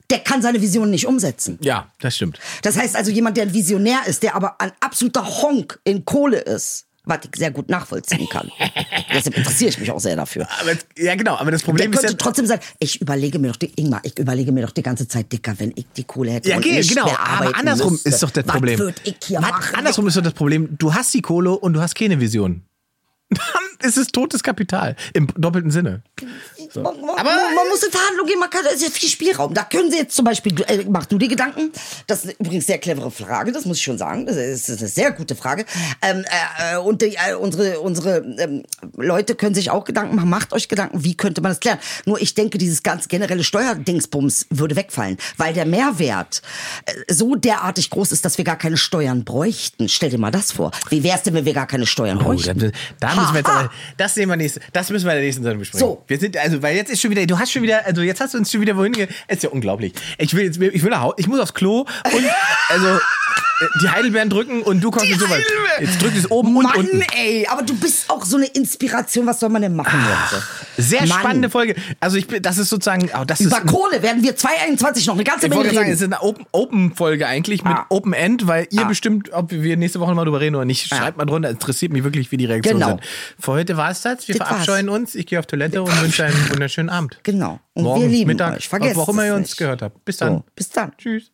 Speaker 4: der kann seine Visionen nicht umsetzen.
Speaker 2: ja, das stimmt.
Speaker 4: Das heißt also, jemand, der ein Visionär ist, der aber ein absoluter Honk in Kohle ist, was ich sehr gut nachvollziehen kann. Deshalb interessiere ich mich auch sehr dafür.
Speaker 2: Aber, ja, genau, aber das
Speaker 4: Der
Speaker 2: Problem ist
Speaker 4: könnte
Speaker 2: ja,
Speaker 4: trotzdem sagen, ich überlege mir doch, die, Ingmar, ich überlege mir doch die ganze Zeit, Dicker, wenn ich die Kohle hätte
Speaker 2: Ja,
Speaker 4: und nicht
Speaker 2: genau,
Speaker 4: mehr
Speaker 2: aber andersrum
Speaker 4: müsste,
Speaker 2: ist doch das Problem.
Speaker 4: Was ich hier
Speaker 2: Was-
Speaker 4: machen?
Speaker 2: Andersrum ist doch das Problem, du hast die Kohle und du hast keine Vision. Dann es ist totes Kapital. Im doppelten Sinne.
Speaker 4: Man, man, man, man muss in Verhandlungen gehen, man kann, da ist ja viel Spielraum. Da können Sie jetzt zum Beispiel, äh, mach du dir Gedanken, das ist übrigens eine sehr clevere Frage, das muss ich schon sagen, das ist, eine sehr gute Frage. Ähm, äh, und die, äh, unsere, unsere ähm, Leute können sich auch Gedanken machen, macht euch Gedanken, wie könnte man das klären. Nur ich denke, dieses ganz generelle Steuerdingsbums würde wegfallen, weil der Mehrwert äh, so derartig groß ist, dass wir gar keine Steuern bräuchten. Stell dir mal das vor. Wie wär's denn, wenn wir gar keine Steuern
Speaker 2: Oh,
Speaker 4: bräuchten?
Speaker 2: da, da müssen wir jetzt aber, das sehen wir nächste, das müssen wir in der nächsten Sendung besprechen.
Speaker 4: So.
Speaker 2: Wir sind, also, weil jetzt ist schon wieder, du hast schon wieder, also jetzt hast du uns schon wieder wohin ge, ist ja unglaublich. Ich will jetzt, ich will nach Hause, ich muss aufs Klo und, also, die Heidelbeeren drücken und du kommst mit sowas.
Speaker 4: Heidelbeeren.
Speaker 2: Jetzt drückt es oben und
Speaker 4: Mann,
Speaker 2: unten.
Speaker 4: ey, aber du bist auch so eine Inspiration. Was soll man denn machen jetzt?
Speaker 2: Sehr
Speaker 4: Mann.
Speaker 2: spannende Folge. Also ich bin, das ist sozusagen, oh, das ist,
Speaker 4: Über Kohle werden wir 2021 noch eine ganze
Speaker 2: ich
Speaker 4: Menge
Speaker 2: wollte sagen, es
Speaker 4: reden.
Speaker 2: ist eine Open- Open-Folge eigentlich mit
Speaker 4: Ah.
Speaker 2: Open End, weil ihr
Speaker 4: Ah.
Speaker 2: bestimmt, ob wir nächste Woche mal drüber reden oder nicht.
Speaker 4: Ah.
Speaker 2: Schreibt mal drunter, interessiert mich wirklich, wie die Reaktionen
Speaker 4: Genau.
Speaker 2: sind. Für heute war es das. Wir
Speaker 4: Das
Speaker 2: verabscheuen uns. Ich gehe auf Toilette und wünsche einen wunderschönen Abend.
Speaker 4: Genau. Und
Speaker 2: Morgen,
Speaker 4: wir lieben
Speaker 2: Mittag,
Speaker 4: euch. Vergesst
Speaker 2: wo auch immer ihr uns
Speaker 4: nicht.
Speaker 2: gehört habt. Bis dann.
Speaker 4: So, bis dann.
Speaker 2: Tschüss.